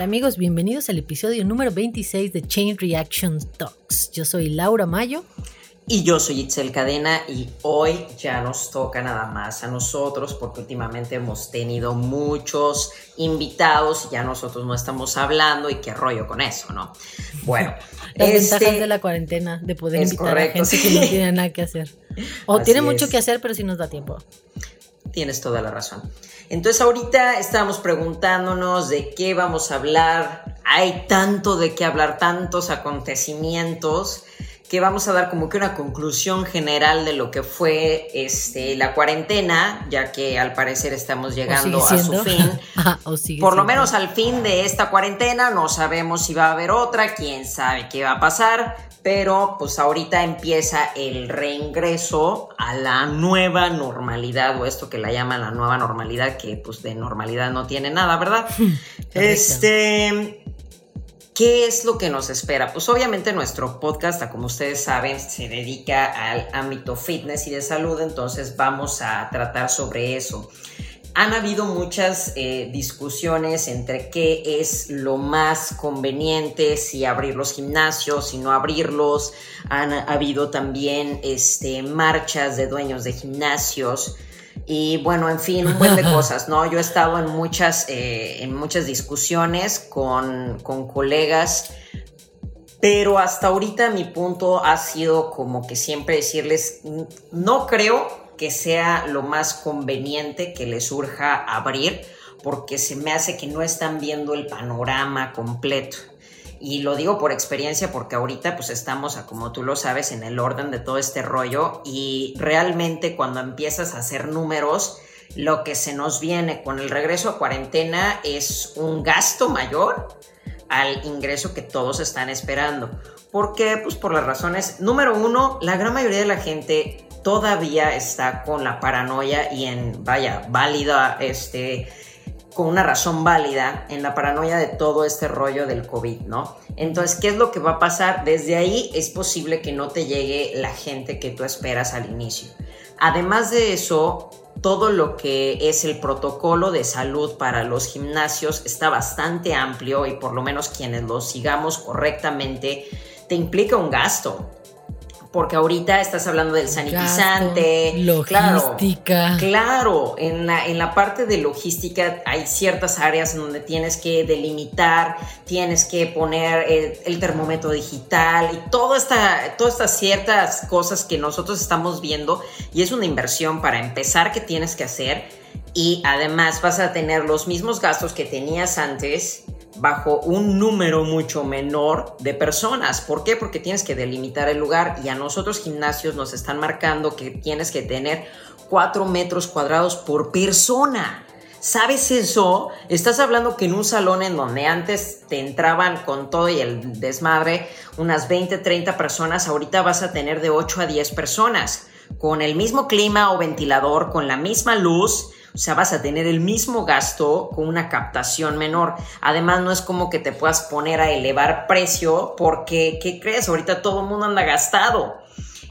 Hola amigos, bienvenidos al episodio número 26 de Chain Reaction Talks. Yo soy Laura Mayo. Y yo soy Itzel Cadena y hoy ya nos toca nada más a nosotros porque últimamente hemos tenido muchos invitados y ya nosotros no estamos hablando y qué rollo con eso, ¿no? Bueno. Las este, ventajas de la cuarentena, de poder invitar a gente que no tiene nada que hacer. O tiene mucho que hacer, pero sí nos da tiempo. Tienes toda la razón. Entonces ahorita estamos preguntándonos de qué vamos a hablar. Hay tanto de qué hablar, tantos acontecimientos que vamos a dar como que una conclusión general de lo que fue este, la cuarentena, ya que al parecer estamos llegando a su fin. Ah, Por lo menos al fin de esta cuarentena, no sabemos si va a haber otra, quién sabe qué va a pasar, pero pues ahorita empieza el reingreso a la nueva normalidad, o esto que la llaman la nueva normalidad, que pues de normalidad no tiene nada, ¿verdad? este ¿Qué es lo que nos espera? Pues obviamente nuestro podcast, como ustedes saben, se dedica al ámbito fitness y de salud, entonces vamos a tratar sobre eso. Han habido muchas eh, discusiones entre qué es lo más conveniente, si abrir los gimnasios, si no abrirlos. Han habido también este, marchas de dueños de gimnasios. Y bueno, en fin, un buen de cosas, ¿no? Yo he estado en muchas, eh, en muchas discusiones con, con colegas, pero hasta ahorita mi punto ha sido como que siempre decirles, no creo que sea lo más conveniente que les surja abrir, porque se me hace que no están viendo el panorama completo. Y lo digo por experiencia porque ahorita pues estamos, como tú lo sabes, en el orden de todo este rollo y realmente cuando empiezas a hacer números, lo que se nos viene con el regreso a cuarentena es un gasto mayor al ingreso que todos están esperando. ¿Por qué? Pues por las razones. Número uno, la gran mayoría de la gente todavía está con la paranoia y en, vaya, válida, este, con una razón válida en la paranoia de todo este rollo del COVID, ¿no? Entonces, ¿qué es lo que va a pasar? Desde ahí es posible que no te llegue la gente que tú esperas al inicio. Además de eso, todo lo que es el protocolo de salud para los gimnasios está bastante amplio y por lo menos quienes lo sigamos correctamente, te implica un gasto porque ahorita estás hablando del sanitizante, logística. Claro, claro en, la, en la parte de logística hay ciertas áreas en donde tienes que delimitar, tienes que poner el, termómetro digital y toda esta, todas estas ciertas cosas que nosotros estamos viendo y es una inversión para empezar que tienes que hacer y además vas a tener los mismos gastos que tenías antes bajo un número mucho menor de personas. ¿Por qué? Porque tienes que delimitar el lugar y a nosotros gimnasios nos están marcando que tienes que tener 4 metros cuadrados por persona. ¿Sabes eso? Estás hablando que en un salón en donde antes te entraban con todo y el desmadre unas 20, 30 personas, ahorita vas a tener de 8 a 10 personas. Con el mismo clima o ventilador, con la misma luz, o sea, vas a tener el mismo gasto con una captación menor. Además, no es como que te puedas poner a elevar precio porque, ¿qué crees? Ahorita todo el mundo anda gastado.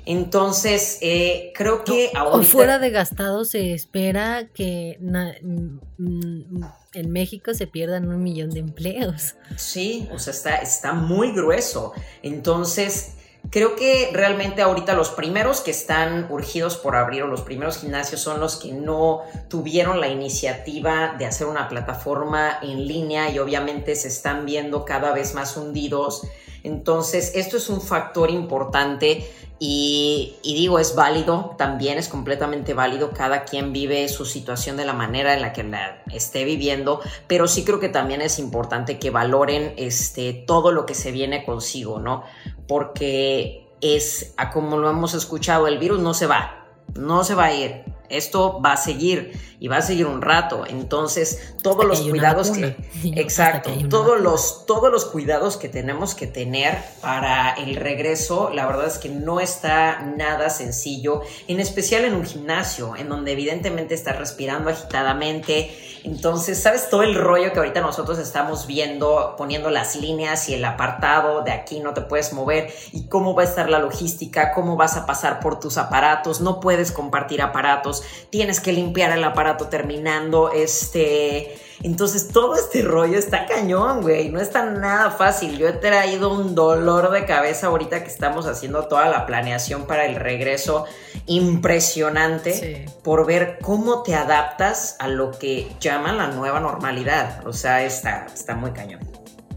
Entonces, eh, creo que ahorita... O fuera de gastado se espera que mm, en México se pierdan un millón de empleos. Sí, o sea, está, está muy grueso. Entonces, Creo que realmente ahorita los primeros que están urgidos por abrir o los primeros gimnasios son los que no tuvieron la iniciativa de hacer una plataforma en línea y obviamente se están viendo cada vez más hundidos. Entonces, esto es un factor importante y, digo, es válido, también es completamente válido, cada quien vive su situación de la manera en la que la esté viviendo, pero sí creo que también es importante que valoren este, todo lo que se viene consigo, ¿no? porque es, como lo hemos escuchado, el virus no se va, no se va a ir esto va a seguir y va a seguir un rato. Entonces, todos los cuidados que exacto, todos los todos los cuidados que tenemos que tener para el regreso, la verdad es que no está nada sencillo, en especial en un gimnasio en donde evidentemente estás respirando agitadamente. Entonces, ¿sabes todo el rollo que ahorita nosotros estamos viendo, poniendo las líneas y el apartado de aquí no te puedes mover y cómo va a estar la logística, cómo vas a pasar por tus aparatos, no puedes compartir aparatos. Tienes que limpiar el aparato terminando, este entonces todo este rollo está cañón, güey. No está nada fácil. Yo he traído un dolor de cabeza ahorita que estamos haciendo toda la planeación para el regreso impresionante por ver cómo te adaptas a lo que llaman la nueva normalidad. O sea, está, está muy cañón.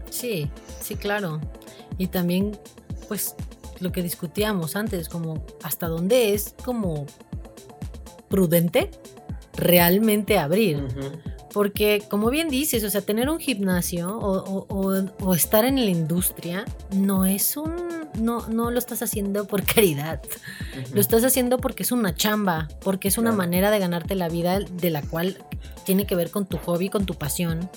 Sí, sí, claro. Y también, pues, lo que discutíamos antes, como hasta dónde es como prudente realmente abrir. Porque, como bien dices, o sea, tener un gimnasio o, estar en la industria no es un. No, no lo estás haciendo por caridad. Lo estás haciendo porque es una chamba, porque es una manera de ganarte la vida de la cual tiene que ver con tu hobby, con tu pasión.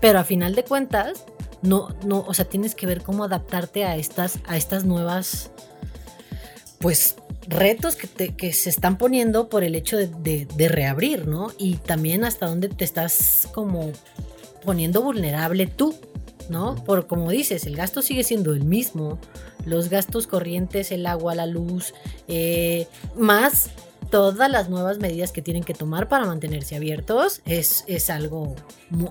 Pero a final de cuentas, no, no, o sea, tienes que ver cómo adaptarte a estas, a estas nuevas. Pues retos que, que, se están poniendo por el hecho de, reabrir, ¿no? Y también hasta dónde te estás como poniendo vulnerable tú, ¿no? Por como dices, el gasto sigue siendo el mismo, los gastos corrientes, el agua, la luz, eh, más todas las nuevas medidas que tienen que tomar para mantenerse abiertos es, es algo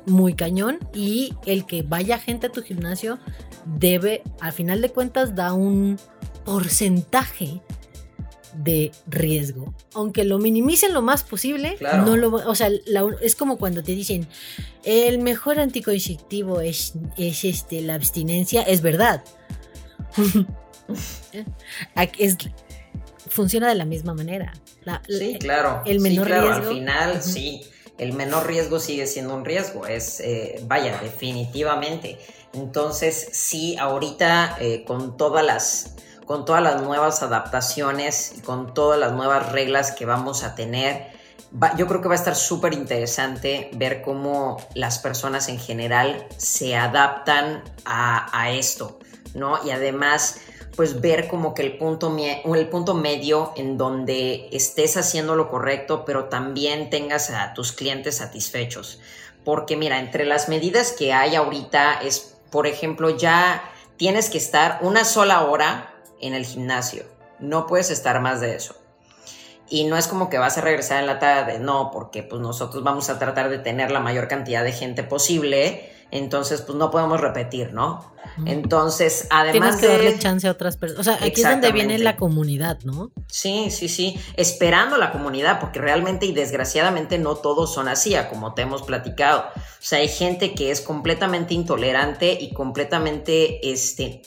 muy, cañón y el que vaya gente a tu gimnasio debe, al final de cuentas, da un porcentaje de riesgo. Aunque lo minimicen lo más posible, no lo, o sea, es como cuando te dicen el mejor anticonceptivo es, es este, la abstinencia, es verdad. es, funciona de la misma manera. sí, claro. El menor riesgo. Al final, sí. El menor riesgo sigue siendo un riesgo. Es, eh, vaya, definitivamente. Entonces, sí, ahorita eh, con todas las con todas las nuevas adaptaciones y con todas las nuevas reglas que vamos a tener. yo creo que va a estar súper interesante ver cómo las personas en general se adaptan a, esto, ¿no? Y además, pues ver como que el punto, el punto medio en donde estés haciendo lo correcto, pero también tengas a tus clientes satisfechos. Porque mira, entre las medidas que hay ahorita es, por ejemplo, ya tienes que estar una sola hora en el gimnasio. No puedes estar más de eso. Y no es como que vas a regresar en la tarde, no, porque pues nosotros vamos a tratar de tener la mayor cantidad de gente posible, entonces pues no podemos repetir, ¿no? Entonces, además Tienes que darle chance a otras personas. O sea, aquí es donde viene la comunidad, ¿no? Sí, sí, sí. Esperando la comunidad, porque realmente y desgraciadamente no todos son así, como te hemos platicado. O sea, hay gente que es completamente intolerante y completamente, este,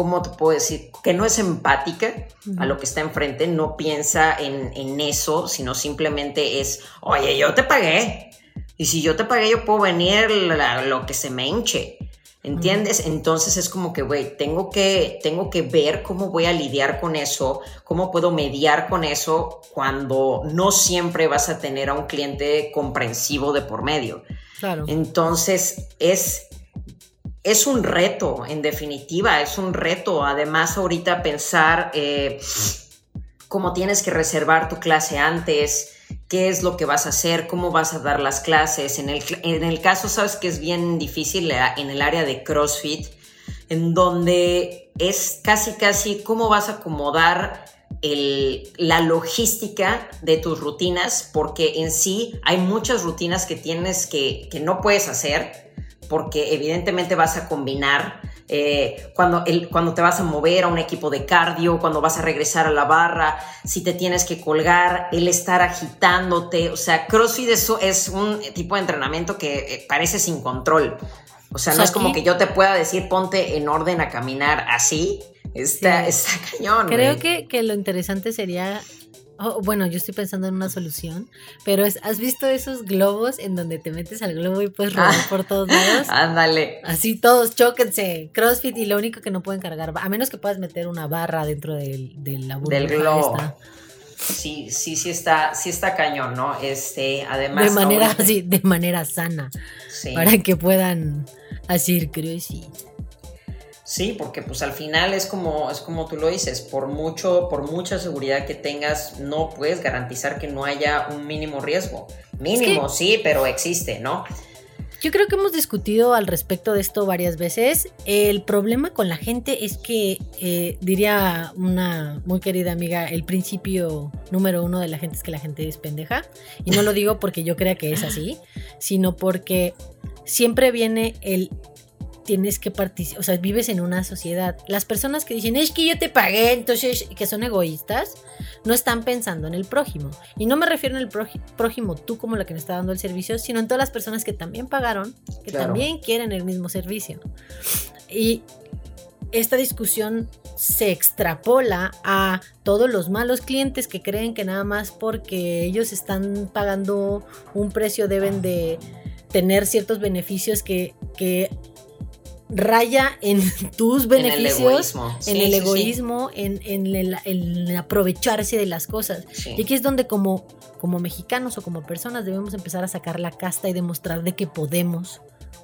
¿cómo te puedo decir? Que no es empática a lo que está enfrente, no piensa en, eso, sino simplemente es, oye, yo te pagué. Y si yo te pagué, yo puedo venir lo que se me hinche. ¿Entiendes? Entonces es como que, güey, tengo que, tengo que ver cómo voy a lidiar con eso, cómo puedo mediar con eso cuando no siempre vas a tener a un cliente comprensivo de por medio. Claro. Entonces es es un reto, en definitiva, es un reto. Además, ahorita pensar eh, cómo tienes que reservar tu clase antes, qué es lo que vas a hacer, cómo vas a dar las clases. En el, en el caso, sabes que es bien difícil en el área de CrossFit, en donde es casi, casi cómo vas a acomodar la logística de tus rutinas, porque en sí hay muchas rutinas que tienes que, que no puedes hacer porque evidentemente vas a combinar eh, cuando, el, cuando te vas a mover a un equipo de cardio, cuando vas a regresar a la barra, si te tienes que colgar, el estar agitándote. O sea, CrossFit eso es un tipo de entrenamiento que eh, parece sin control. O sea, no es como que yo te pueda decir ponte en orden a caminar así. Está, está cañón. Creo que, que, lo interesante sería Oh, bueno, yo estoy pensando en una solución, pero ¿has visto esos globos en donde te metes al globo y puedes rodar ah, por todos lados? Ándale. Así todos chóquense. CrossFit y lo único que no pueden cargar, a menos que puedas meter una barra dentro del, la Del globo. Sí, sí, sí está, sí está cañón, ¿no? Este, además. De manera, sí, de manera sana. Sí. Para que puedan hacer CrossFit. Sí, porque pues al final es como, es como tú lo dices, por mucho, por mucha seguridad que tengas, no puedes garantizar que no haya un mínimo riesgo. Mínimo, sí, pero existe, ¿no? Yo creo que hemos discutido al respecto de esto varias veces. El problema con la gente es que, eh, diría una muy querida amiga, el principio número uno de la gente es que la gente es pendeja. Y no lo digo porque yo crea que es así, sino porque siempre viene el tienes que participar, o sea, vives en una sociedad. Las personas que dicen, es que yo te pagué, entonces, que son egoístas, no están pensando en el prójimo. Y no me refiero en el prójimo, tú como la que me está dando el servicio, sino en todas las personas que también pagaron, que también quieren el mismo servicio. Y esta discusión se extrapola a todos los malos clientes que creen que nada más porque ellos están pagando un precio deben de tener ciertos beneficios que, que raya en tus beneficios, en el egoísmo, en, el, aprovecharse de las cosas. Y aquí es donde como, como mexicanos o como personas debemos empezar a sacar la casta y demostrar de que podemos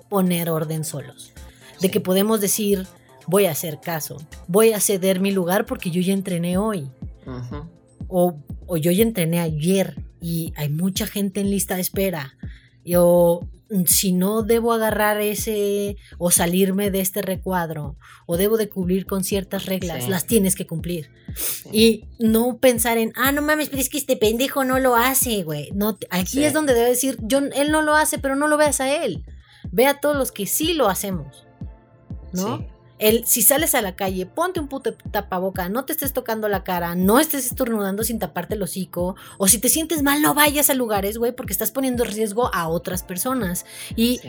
poner orden solos. De que podemos decir, voy a hacer caso, voy a ceder mi lugar porque yo ya entrené hoy. o, o, yo ya entrené ayer y hay mucha gente en lista de espera. Yo, si no debo agarrar ese o salirme de este recuadro o debo de cumplir con ciertas reglas, las tienes que cumplir. Y no pensar en, ah, no mames, pero es que este pendejo no lo hace, güey. No, aquí es donde debe decir, yo, él no lo hace, pero no lo veas a él. Ve a todos los que sí lo hacemos. ¿No? El, si sales a la calle, ponte un puto tapaboca, no te estés tocando la cara, no estés estornudando sin taparte el hocico, o si te sientes mal, no vayas a lugares, güey, porque estás poniendo riesgo a otras personas. Y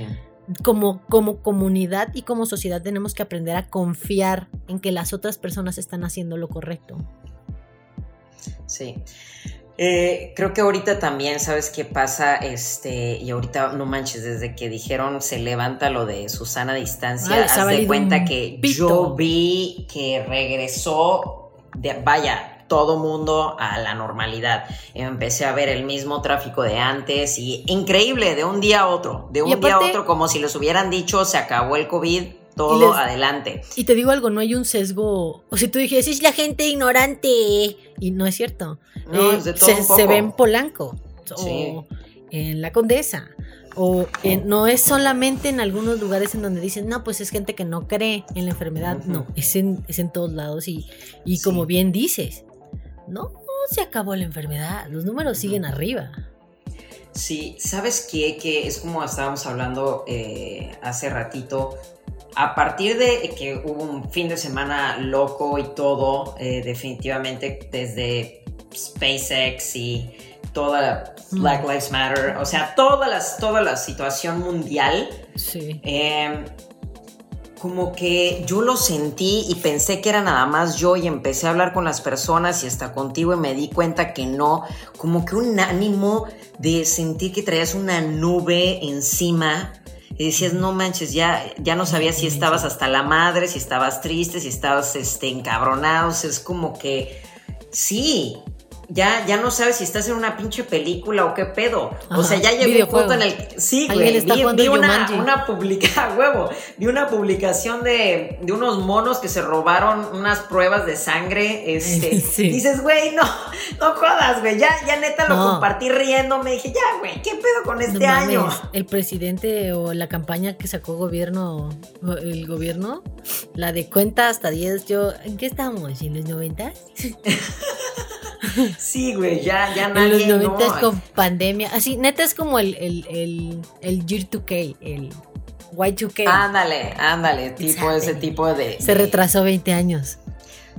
como, como comunidad y como sociedad tenemos que aprender a confiar en que las otras personas están haciendo lo correcto. Sí. Eh, creo que ahorita también, ¿sabes qué pasa? Este, y ahorita, no manches, desde que dijeron se levanta lo de Susana a distancia, haz de cuenta que yo vi que regresó, de, vaya, todo mundo a la normalidad. Empecé a ver el mismo tráfico de antes y increíble, de un día a otro, de un día a otro, como si les hubieran dicho se acabó el COVID, todo adelante. Y te digo algo, no hay un sesgo. O si tú dijes, es la gente ignorante. Y no es cierto. Eh, se, ve en Polanco. O en La Condesa. O no es solamente en algunos lugares en donde dicen, no, pues es gente que no cree en la enfermedad. No, es en, es en todos lados. Y, y como bien dices, no se acabó la enfermedad. Los números siguen arriba. Sí, ¿sabes qué? Que es como estábamos hablando eh, hace ratito a partir de que hubo un fin de semana loco y todo, eh, definitivamente desde SpaceX y toda Black mm. Lives Matter, o sea, toda, las, toda la situación mundial, sí. Em, como que yo lo sentí y pensé que era nada más yo y empecé a hablar con las personas y hasta contigo y me di cuenta que no, como que un ánimo de sentir que traías una nube encima y decías, no manches, ya, ya no sabías si estabas hasta la madre, si estabas triste, si estabas este, encabronado, es como que sí, ya, ya no sabes si estás en una pinche película o qué pedo. o sea, ya llegó un punto en el que. Sí, güey. Vi, una, una huevo. Vi una publicación de, de, unos monos que se robaron unas pruebas de sangre. Este, Dices, güey, no, no jodas, güey. Ya, ya neta lo compartí riendo. Me dije, ya, güey, ¿qué pedo con este año? El presidente o la campaña que sacó gobierno, el gobierno, la de cuenta hasta 10, yo, ¿en qué estamos? ¿En los 90? Sí, güey, ya, ya nadie. En los 90 con pandemia. Así, neta es como el, el, el, el Year 2K, el Y2K. Ándale, ándale, tipo ese tipo de. Se retrasó 20 años.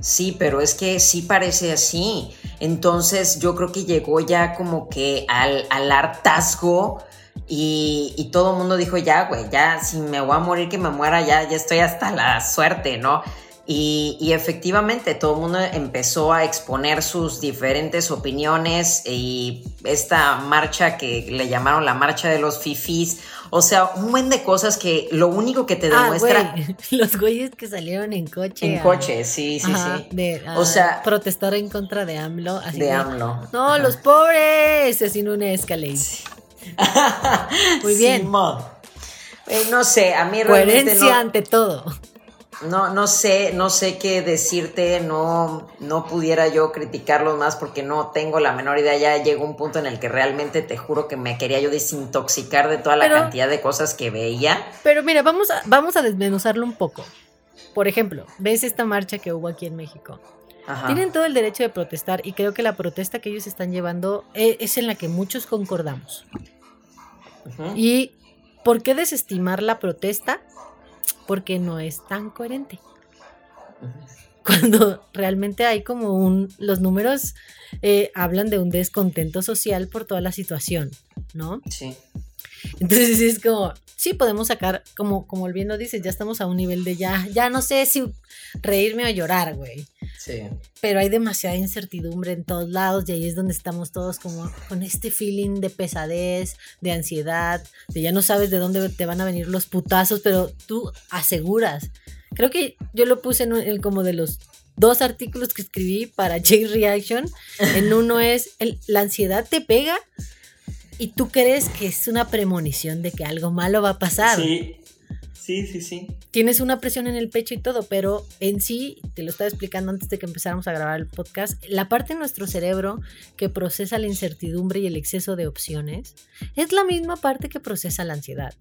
Sí, pero es que sí parece así. Entonces yo creo que llegó ya como que al, al hartazgo y, y, todo el mundo dijo, ya, güey, ya si me voy a morir, que me muera, ya, ya estoy hasta la suerte, ¿no? Y, efectivamente todo el mundo empezó a exponer sus diferentes opiniones y esta marcha que le llamaron la marcha de los fifis, o sea, un buen de cosas que lo único que te ah, demuestra... Los güeyes que salieron en coche. En coche, sí, sí, sí. o sea... Protestar en contra de AMLO. Así de, AMLO. No, los pobres, sin una escalade. Muy bien. Eh, no sé, a mí realmente Coherencia ante todo no, no sé, no sé qué decirte, no, no pudiera yo criticarlos más porque no tengo la menor idea. Ya llegó un punto en el que realmente te juro que me quería yo desintoxicar de toda la cantidad de cosas que veía. Pero mira, vamos a, vamos a desmenuzarlo un poco. Por ejemplo, ves esta marcha que hubo aquí en México. Tienen todo el derecho de protestar y creo que la protesta que ellos están llevando e, es, en la que muchos concordamos. ¿Y por qué desestimar la protesta? Porque no es tan coherente. Cuando realmente hay como un, los números eh, hablan de un descontento social por toda la situación, ¿no? Sí. Entonces es como, sí podemos sacar, como, como el bien lo dices, ya estamos a un nivel de ya, ya no sé si reírme o llorar, güey. Sí. Pero hay demasiada incertidumbre en todos lados y ahí es donde estamos todos como con este feeling de pesadez, de ansiedad, de ya no sabes de dónde te van a venir los putazos, pero tú aseguras. Creo que yo lo puse en, el como de los dos artículos que escribí para J Reaction. En uno es la ansiedad te pega y tú crees que es una premonición de que algo malo va a pasar. Sí, sí, sí, sí. Tienes una presión en el pecho y todo, pero en sí, te lo estaba explicando antes de que empezáramos a grabar el podcast, la parte de nuestro cerebro que procesa la incertidumbre y el exceso de opciones es la misma parte que procesa la ansiedad.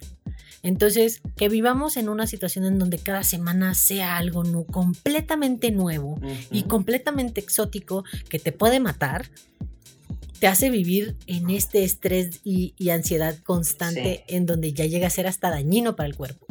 Entonces, que vivamos en una situación en donde cada semana sea algo completamente nuevo y completamente exótico que te puede matar, te hace vivir en este estrés y, ansiedad constante en donde ya llega a ser hasta dañino para el cuerpo.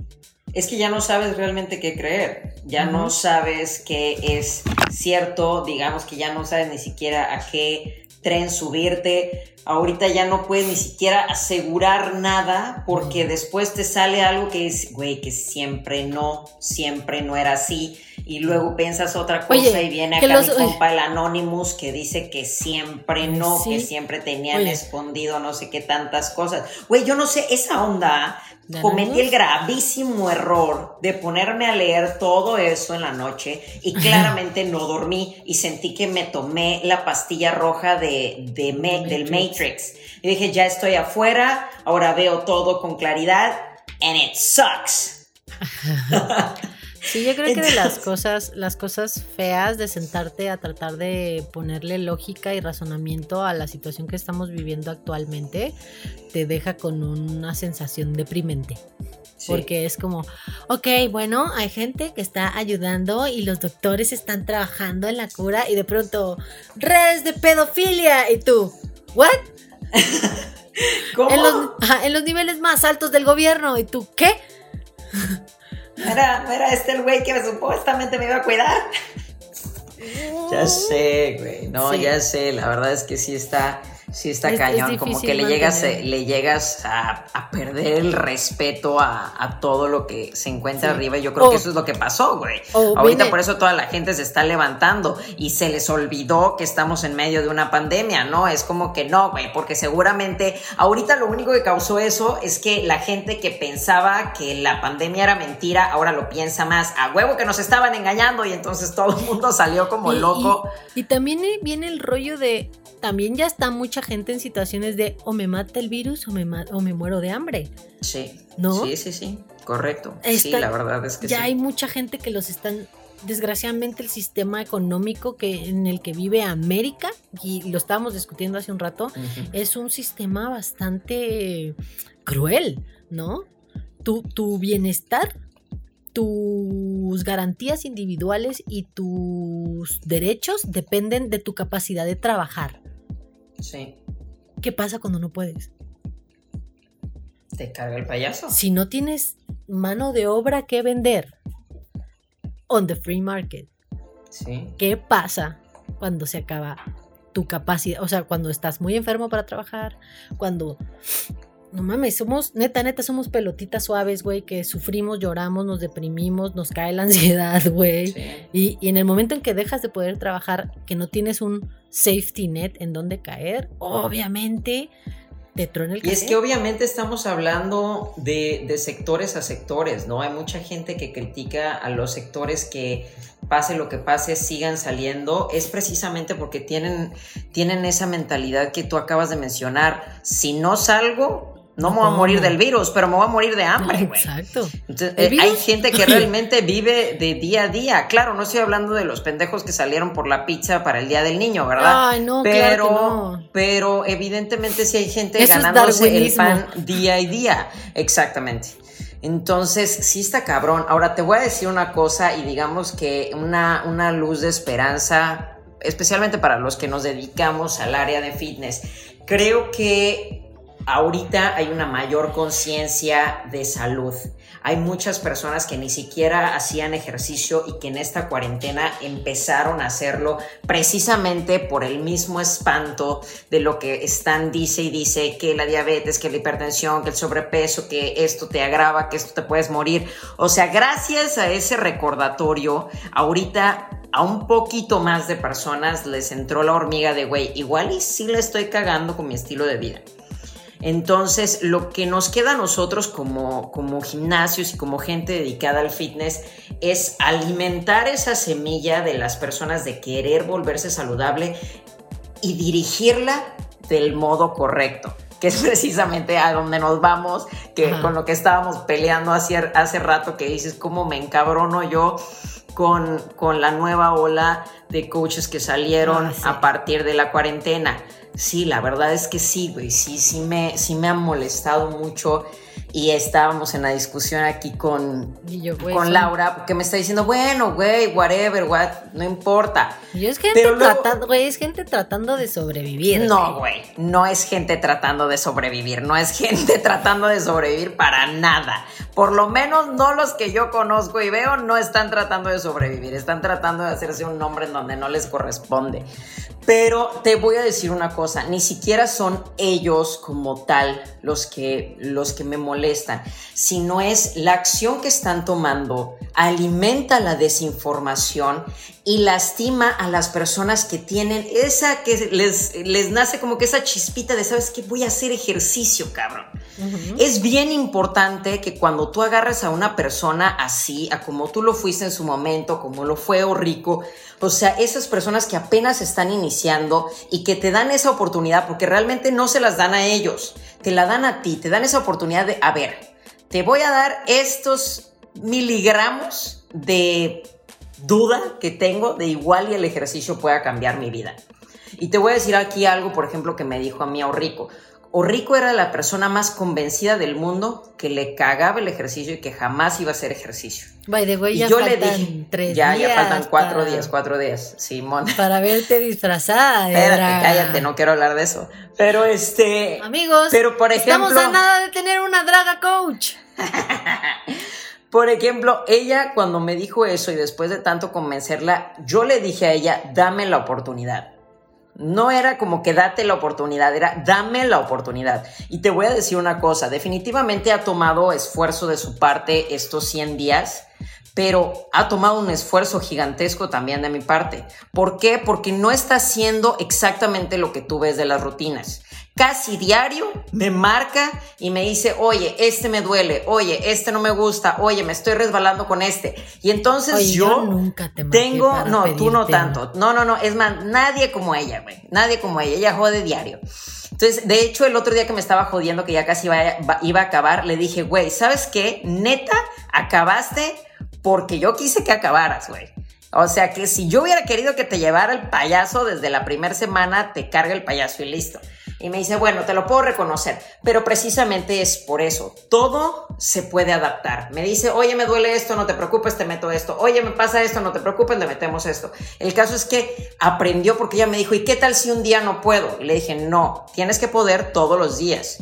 Es que ya no sabes realmente qué creer, ya no sabes qué es cierto, digamos que ya no sabes ni siquiera a qué tren subirte, ahorita ya no puedes ni siquiera asegurar nada porque después te sale algo que es, güey, que siempre no, siempre no era así y luego piensas otra cosa y viene acá mi compa el Anonymous que dice que siempre no, que siempre tenían escondido no sé qué tantas cosas. Güey, yo no sé, esa onda cometí el gravísimo error de ponerme a leer todo eso en la noche y claramente no dormí y sentí que me tomé la pastilla roja de, de del Matrix. Y dije, ya estoy afuera, ahora veo todo con claridad and it sucks. Sí, yo creo que de las cosas, las cosas feas de sentarte a tratar de ponerle lógica y razonamiento a la situación que estamos viviendo actualmente, te deja con una sensación deprimente. Porque es como, ok, bueno, hay gente que está ayudando y los doctores están trabajando en la cura y de pronto, redes de pedofilia y tú, ¿what? ¿Cómo? En los, en los niveles más altos del gobierno y tú, ¿qué? Era, era este el güey que supuestamente me iba a cuidar. ya sé, güey. No, ya sé. La verdad es que sí está sí está cañón, como que le llegas, eh, le llegas a, perder el respeto a, todo lo que se encuentra arriba y yo creo que eso es lo que pasó, güey. Ahorita por eso toda la gente se está levantando y se les olvidó que estamos en medio de una pandemia, ¿no? Es como que no, güey, porque seguramente ahorita lo único que causó eso es que la gente que pensaba que la pandemia era mentira, ahora lo piensa más, a huevo que nos estaban engañando y entonces todo el mundo salió como loco. y también viene el rollo de también ya está mucha gente en situaciones de o me mata el virus o me, o me muero de hambre. Sí. ¿No? Sí, sí, sí. Correcto. sí, la verdad es que ya sí. hay mucha gente que los están. Desgraciadamente, el sistema económico que, en el que vive América, y lo estábamos discutiendo hace un rato, es un sistema bastante cruel, ¿no? Tu, tu bienestar tus garantías individuales y tus derechos dependen de tu capacidad de trabajar. Sí. ¿Qué pasa cuando no puedes? Te carga el payaso. Si no tienes mano de obra que vender on the free market, sí. ¿qué pasa cuando se acaba tu capacidad? O sea, cuando estás muy enfermo para trabajar, cuando no mames, somos, neta, neta, somos pelotitas suaves, güey, que sufrimos, lloramos, nos deprimimos, nos cae la ansiedad, güey. Y, y, en el momento en que dejas de poder trabajar, que no tienes un safety net en donde caer, obviamente te truena el Y es que obviamente estamos hablando de, de sectores a sectores, ¿no? Hay mucha gente que critica a los sectores que pase lo que pase, sigan saliendo, es precisamente porque tienen, tienen esa mentalidad que tú acabas de mencionar. Si no salgo, No me voy a morir del virus, pero me voy a morir de hambre, güey. Exacto. Entonces, eh, hay gente que realmente vive de día a día. Claro, no estoy hablando de los pendejos que salieron por la pizza para el Día del Niño, ¿verdad? Ay, no, pero, claro que no. pero evidentemente sí hay gente Eso ganándose el pan día y día. Exactamente. Entonces, sí está cabrón. Ahora te voy a decir una cosa y digamos que una, una luz de esperanza, especialmente para los que nos dedicamos al área de fitness. Creo que ahorita hay una mayor conciencia de salud. Hay muchas personas que ni siquiera hacían ejercicio y que en esta cuarentena empezaron a hacerlo precisamente por el mismo espanto de lo que están dice y dice que la diabetes, que la hipertensión, que el sobrepeso, que esto te agrava, que esto te puedes morir. O sea, gracias a ese recordatorio, ahorita a un poquito más de personas les entró la hormiga de, güey, igual y sí le estoy cagando con mi estilo de vida. Entonces, lo que nos queda a nosotros como, como gimnasios y como gente dedicada al fitness es alimentar esa semilla de las personas de querer volverse saludable y dirigirla del modo correcto que es precisamente a donde nos vamos, que Ajá. con lo que estábamos peleando hace, hace rato, que dices, cómo me encabrono yo con, con la nueva ola de coaches que salieron Ah, sí. a partir de la cuarentena. Sí, la verdad es que sí, güey, sí, sí me, sí me ha molestado mucho y estábamos en la discusión aquí con, yo, güey, con Laura, que me está diciendo, bueno, güey, whatever, what, no importa. Y es gente luego- tratando, güey, es gente tratando de sobrevivir. No, güey, no es gente tratando de sobrevivir, no es gente tratando de sobrevivir para nada. Por lo menos no los que yo conozco y veo no están tratando de sobrevivir, están tratando de hacerse un nombre en donde no les corresponde. Pero te voy a decir una cosa, ni siquiera son ellos como tal los que, los que me molestan, sino es la acción que están tomando alimenta la desinformación y lastima a las personas que tienen esa que les, les nace como que esa chispita de, ¿sabes qué? Voy a hacer ejercicio, cabrón. Es bien importante que cuando tú agarres a una persona así, a como tú lo fuiste en su momento, como lo fue Rico, o sea, esas personas que apenas están iniciando y que te dan esa oportunidad, porque realmente no se las dan a ellos, te la dan a ti, te dan esa oportunidad de, a ver, te voy a dar estos miligramos de duda que tengo de igual y el ejercicio pueda cambiar mi vida. Y te voy a decir aquí algo, por ejemplo, que me dijo a mí Orrico. Orrico era la persona más convencida del mundo que le cagaba el ejercicio y que jamás iba a hacer ejercicio. By the way, Y ya yo le dije, tres ya, días ya faltan cuatro para- días, cuatro días, Simón. Para verte disfrazada. Espérate, cállate, no quiero hablar de eso. Pero este, Amigos, Pero, por estamos ejemplo- a nada de tener una draga coach. Por ejemplo, ella cuando me dijo eso y después de tanto convencerla, yo le dije a ella, dame la oportunidad. No era como que date la oportunidad, era dame la oportunidad. Y te voy a decir una cosa, definitivamente ha tomado esfuerzo de su parte estos 100 días, pero ha tomado un esfuerzo gigantesco también de mi parte. ¿Por qué? Porque no está haciendo exactamente lo que tú ves de las rutinas. Casi diario me marca y me dice, oye, este me duele, oye, este no me gusta, oye, me estoy resbalando con este. Y entonces Oye, yo, yo nunca te tengo, no, tú no tanto, no, no, no, es más, nadie como ella, güey, nadie como ella, ella jode diario. Entonces, de hecho, el otro día que me estaba jodiendo, que ya casi iba, iba a acabar, le dije, güey, ¿sabes qué? Neta, acabaste porque yo quise que acabaras, güey. O sea que si yo hubiera querido que te llevara el payaso desde la primera semana, te carga el payaso y listo. Y me dice, bueno, te lo puedo reconocer, pero precisamente es por eso. Todo se puede adaptar. Me dice, oye, me duele esto, no te preocupes, te meto esto. Oye, me pasa esto, no te preocupes, le metemos esto. El caso es que aprendió porque ella me dijo, ¿y qué tal si un día no puedo? Y le dije, no, tienes que poder todos los días.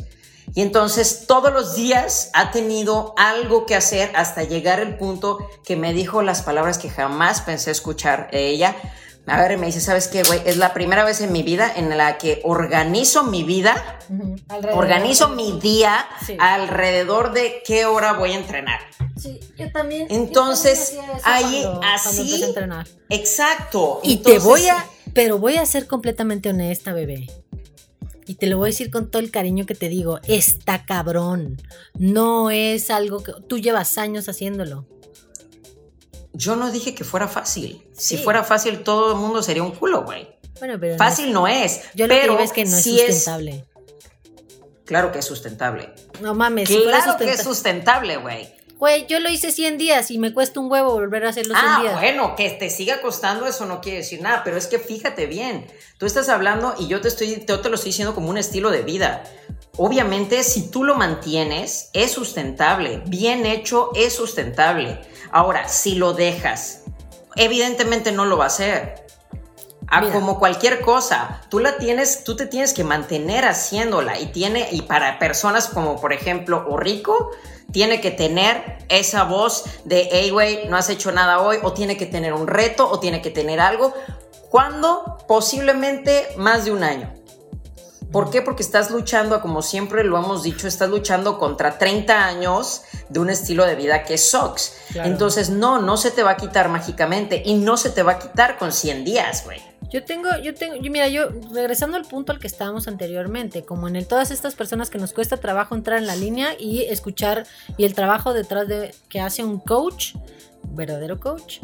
Y entonces todos los días ha tenido algo que hacer hasta llegar el punto que me dijo las palabras que jamás pensé escuchar de ella. A ver, y me dice, ¿sabes qué, güey? Es la primera vez en mi vida en la que organizo mi vida, organizo mi día Sí. alrededor de qué hora voy a entrenar. Sí, yo también. yo Entonces, también ahí, cuando- cuando así- empecé a entrenar. Exacto. Y Entonces, te voy a, pero voy a ser completamente honesta, bebé. Y te lo voy a decir con todo el cariño que te digo, está cabrón. No es algo que tú llevas años haciéndolo. Yo no dije que fuera fácil. Si fuera fácil, todo el mundo sería un culo, güey. Bueno, pero Fácil no es. es- yo lo que pero digo es que no es sustentable. Claro que es sustentable. No mames. Claro que es sustentable, güey. Güey, yo lo hice 100 días y me cuesta un huevo volver a hacerlo 100 ah, días. bueno, que te siga costando eso no quiere decir nada, pero es que fíjate bien, tú estás hablando y yo te estoy, te, te lo estoy diciendo como un estilo de vida. Obviamente, si tú lo mantienes, es sustentable, bien hecho, es sustentable. Ahora, si lo dejas, evidentemente no lo va a hacer. A como cualquier cosa, tú la tienes, tú te tienes que mantener haciéndola y tiene y para personas como por ejemplo o rico tiene que tener esa voz de hey güey no has hecho nada hoy o tiene que tener un reto o tiene que tener algo cuando posiblemente más de un año. ¿Por qué? Porque estás luchando, como siempre lo hemos dicho, estás luchando contra 30 años de un estilo de vida que es SOX. Entonces, no, no se te va a quitar mágicamente y no se te va a quitar con 100 días, güey. Yo tengo, yo tengo, yo, mira, yo regresando al punto al que estábamos anteriormente, como en el todas estas personas que nos cuesta trabajo entrar en la línea y escuchar y el trabajo detrás de que hace un coach, verdadero coach,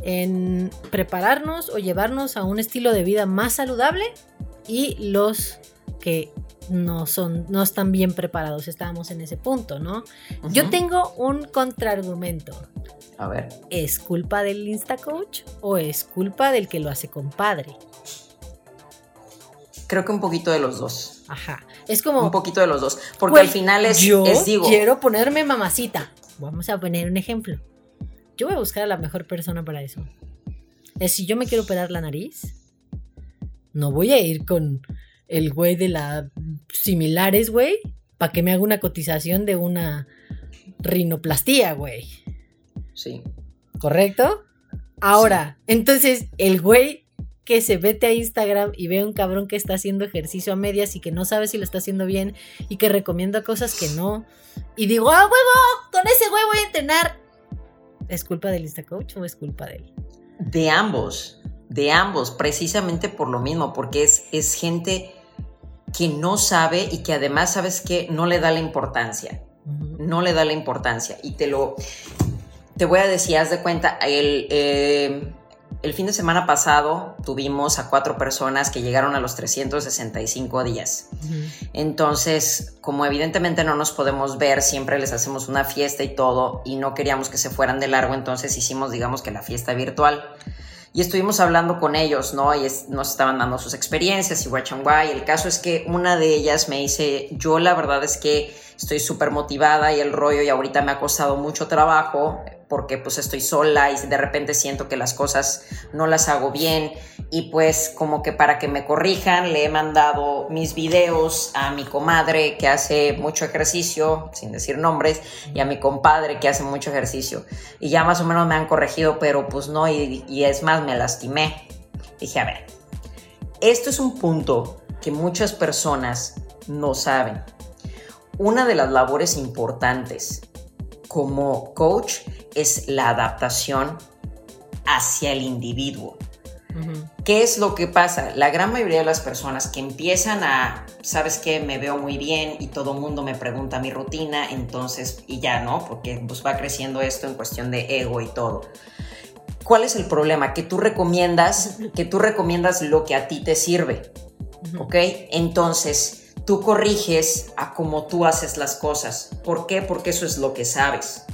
en prepararnos o llevarnos a un estilo de vida más saludable y los que no son, no están bien preparados. Estábamos en ese punto, ¿no? Yo tengo un contraargumento. A ver. ¿Es culpa del InstaCoach o es culpa del que lo hace compadre? Creo que un poquito de los dos. Ajá. Es como. Un poquito de los dos. Porque al final es. Yo quiero ponerme mamacita. Vamos a poner un ejemplo. Yo voy a buscar a la mejor persona para eso. Es si yo me quiero operar la nariz, no voy a ir con el güey de la similares, güey, para que me haga una cotización de una rinoplastía, güey. Sí. ¿Correcto? Ahora, entonces el güey que se vete a Instagram y ve a un cabrón que está haciendo ejercicio a medias y que no sabe si lo está haciendo bien y que recomienda cosas que no. Y digo, ¡ah, huevo! Con ese güey voy a entrenar. ¿Es culpa del Instacoach o es culpa de él? De ambos, de ambos, precisamente por lo mismo, porque es, es gente que no sabe y que además, ¿sabes que No le da la importancia. No le da la importancia. Y te lo, te voy a decir, haz de cuenta, el, eh, el fin de semana pasado tuvimos a cuatro personas que llegaron a los 365 días. Entonces, como evidentemente no nos podemos ver, siempre les hacemos una fiesta y todo, y no queríamos que se fueran de largo, entonces hicimos, digamos que la fiesta virtual y estuvimos hablando con ellos, ¿no? Y nos estaban dando sus experiencias y guay. El caso es que una de ellas me dice, yo la verdad es que estoy súper motivada y el rollo y ahorita me ha costado mucho trabajo porque pues estoy sola y de repente siento que las cosas no las hago bien y pues como que para que me corrijan le he mandado mis videos a mi comadre que hace mucho ejercicio, sin decir nombres, y a mi compadre que hace mucho ejercicio y ya más o menos me han corregido, pero pues no y, es más me lastimé. Dije, a ver, esto es un punto que muchas personas no saben. Una de las labores importantes como coach es la adaptación hacia el individuo. ¿Qué es lo que pasa? La gran mayoría de las personas que empiezan a, sabes qué, me veo muy bien y todo el mundo me pregunta mi rutina, entonces, y ya, ¿no? Porque pues va creciendo esto en cuestión de ego y todo. ¿Cuál es el problema? Que tú recomiendas, que tú recomiendas lo que a ti te sirve, ¿ok? Entonces, tú corriges a cómo tú haces las cosas. ¿Por qué? Porque eso es lo que sabes.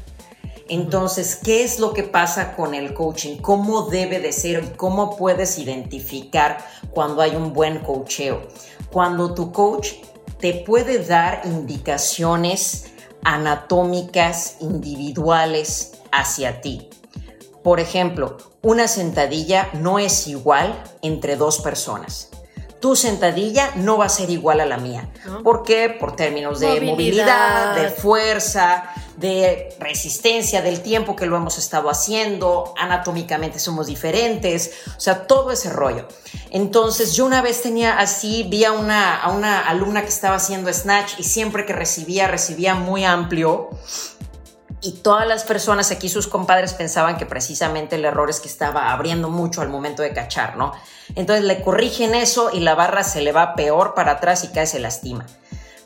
Entonces, ¿qué es lo que pasa con el coaching? ¿Cómo debe de ser cómo puedes identificar cuando hay un buen coacheo? Cuando tu coach te puede dar indicaciones anatómicas individuales hacia ti. Por ejemplo, una sentadilla no es igual entre dos personas tu sentadilla no va a ser igual a la mía. ¿Por qué? Por términos de movilidad. de fuerza, de resistencia, del tiempo que lo hemos estado haciendo, anatómicamente somos diferentes, o sea, todo ese rollo. Entonces, yo una vez tenía así, vi a una, a una alumna que estaba haciendo snatch y siempre que recibía, recibía muy amplio y todas las personas aquí, sus compadres, pensaban que precisamente el error es que estaba abriendo mucho al momento de cachar, ¿no? Entonces le corrigen eso y la barra se le va peor para atrás y cae, se lastima.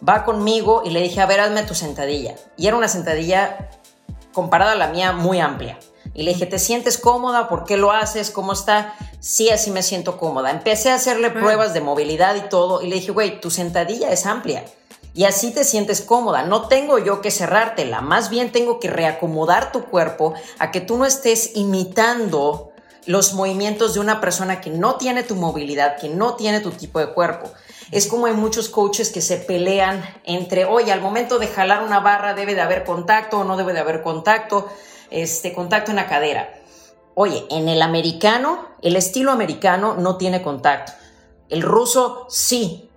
Va conmigo y le dije, a ver, hazme tu sentadilla. Y era una sentadilla comparada a la mía muy amplia. Y le dije, ¿te sientes cómoda? ¿Por qué lo haces? ¿Cómo está? Sí, así me siento cómoda. Empecé a hacerle pruebas de movilidad y todo. Y le dije, güey, tu sentadilla es amplia Y así te sientes cómoda. No tengo yo que cerrártela, más bien tengo que reacomodar tu cuerpo a que tú no estés imitando los movimientos de una persona que no tiene tu movilidad, que no tiene tu tipo de cuerpo. Es como hay muchos coaches que se pelean entre, oye, al momento de jalar una barra debe de haber contacto o no debe de haber contacto, este contacto en la cadera. Oye, en el americano, el estilo americano no tiene contacto. El ruso sí.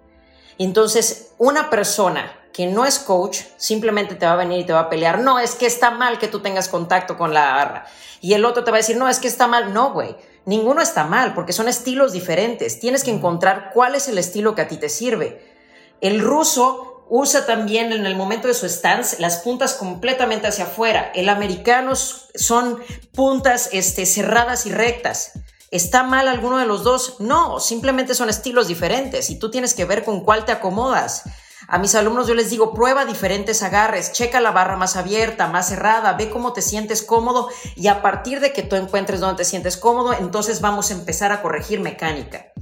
Entonces, una persona que no es coach simplemente te va a venir y te va a pelear. No, es que está mal que tú tengas contacto con la barra. Y el otro te va a decir, no, es que está mal. No, güey. Ninguno está mal porque son estilos diferentes. Tienes que encontrar cuál es el estilo que a ti te sirve. El ruso usa también en el momento de su stance las puntas completamente hacia afuera. El americano son puntas este, cerradas y rectas. ¿Está mal alguno de los dos? No, simplemente son estilos diferentes y tú tienes que ver con cuál te acomodas. A mis alumnos yo les digo, prueba diferentes agarres, checa la barra más abierta, más cerrada, ve cómo te sientes cómodo y a partir de que tú encuentres dónde te sientes cómodo, entonces vamos a empezar a corregir mecánica.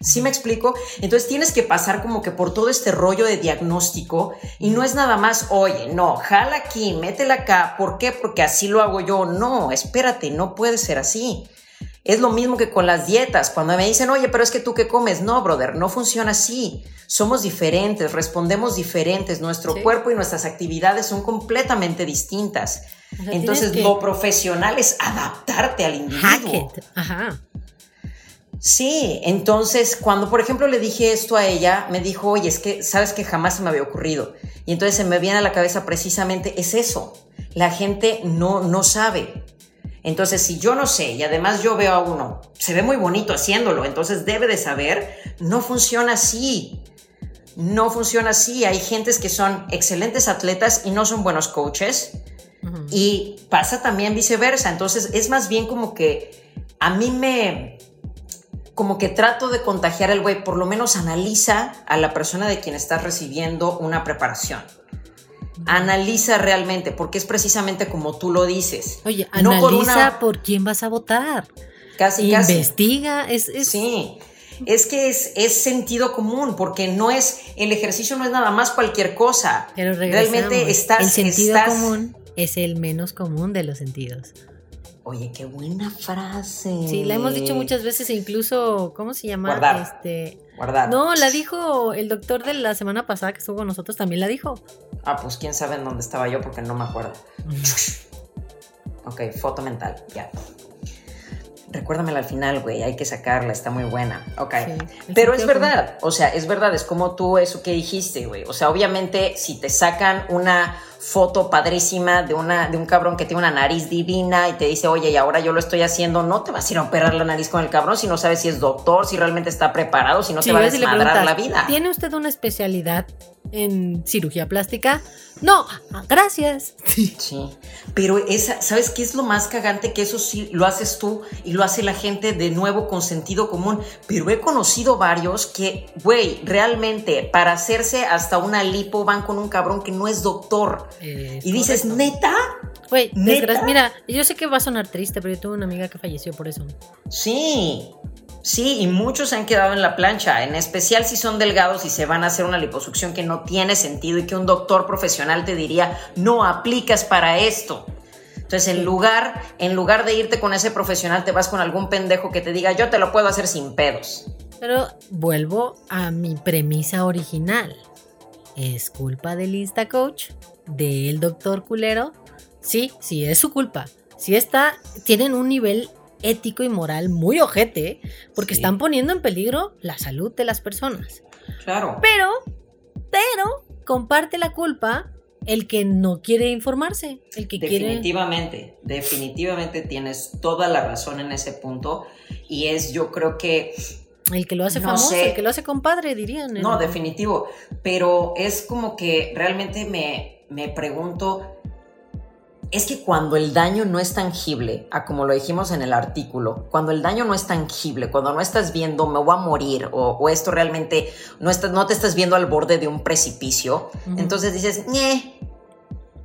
¿Sí me explico? Entonces tienes que pasar como que por todo este rollo de diagnóstico y no es nada más, oye, no, jala aquí, métela acá. ¿Por qué? Porque así lo hago yo. No, espérate, no puede ser así. Es lo mismo que con las dietas. Cuando me dicen, oye, pero es que tú qué comes, no, brother, no funciona así. Somos diferentes, respondemos diferentes. Nuestro cuerpo y nuestras actividades son completamente distintas. Entonces, lo profesional es adaptarte al individuo. Ajá. Sí, entonces cuando por ejemplo le dije esto a ella, me dijo, oye, es que sabes que jamás se me había ocurrido. Y entonces se me viene a la cabeza precisamente es eso. La gente no, no sabe. Entonces, si yo no sé y además yo veo a uno, se ve muy bonito haciéndolo, entonces debe de saber, no funciona así. No funciona así. Hay gentes que son excelentes atletas y no son buenos coaches. Y pasa también viceversa. Entonces, es más bien como que a mí me, como que trato de contagiar al güey, por lo menos analiza a la persona de quien estás recibiendo una preparación. Analiza realmente, porque es precisamente como tú lo dices. Oye, analiza por, quién vas a votar. Casi, Investiga, es, Sí, es que es, es, sentido común, porque no es, el ejercicio no es nada más cualquier cosa. Pero realmente estás... El sentido común es el menos común de los sentidos. Oye, qué buena frase. Sí, la hemos dicho muchas veces e incluso, ¿cómo se llama? Guardar. Este, Guardar. No, la dijo el doctor de la semana pasada que estuvo con nosotros, también la dijo. Ah, pues quién sabe en dónde estaba yo porque no me acuerdo. ok, foto mental, ya. Recuérdamela al final, güey, hay que sacarla, está muy buena. Ok. Pero es verdad, o sea, es verdad, es como tú eso que dijiste, güey. O sea, obviamente, si te sacan una foto padrísima de, una, de un cabrón que tiene una nariz divina y te dice, oye, y ahora yo lo estoy haciendo, no te vas a ir a operar la nariz con el cabrón si no sabes si es doctor, si realmente está preparado, si no te va a desmadrar la vida. ¿Tiene usted una especialidad en cirugía plástica? No, gracias. Sí. Pero esa, ¿sabes qué es lo más cagante? Que eso sí lo haces tú y lo hace la gente de nuevo con sentido común. Pero he conocido varios que, güey, realmente para hacerse hasta una lipo van con un cabrón que no es doctor. y dices, ¿neta? Güey, mira, yo sé que va a sonar triste, pero yo tuve una amiga que falleció por eso. Sí, Sí, y muchos se han quedado en la plancha, en especial si son delgados y se van a hacer una liposucción que no tiene sentido y que un doctor profesional te diría, no aplicas para esto. Entonces, en lugar, en lugar de irte con ese profesional, te vas con algún pendejo que te diga, yo te lo puedo hacer sin pedos. Pero vuelvo a mi premisa original. ¿Es culpa del Insta Coach? ¿Del doctor culero? Sí, sí, es su culpa. Si está, tienen un nivel ético y moral muy ojete, porque están poniendo en peligro la salud de las personas. Claro. Pero, pero, comparte la culpa el que no quiere informarse, el que definitivamente, definitivamente tienes toda la razón en ese punto y es yo creo que el que lo hace famoso, el que lo hace compadre, dirían. No, definitivo, pero es como que realmente me, me pregunto es que cuando el daño no es tangible, a como lo dijimos en el artículo, cuando el daño no es tangible, cuando no estás viendo me voy a morir o, esto realmente no, no te estás viendo al borde de un precipicio, entonces dices,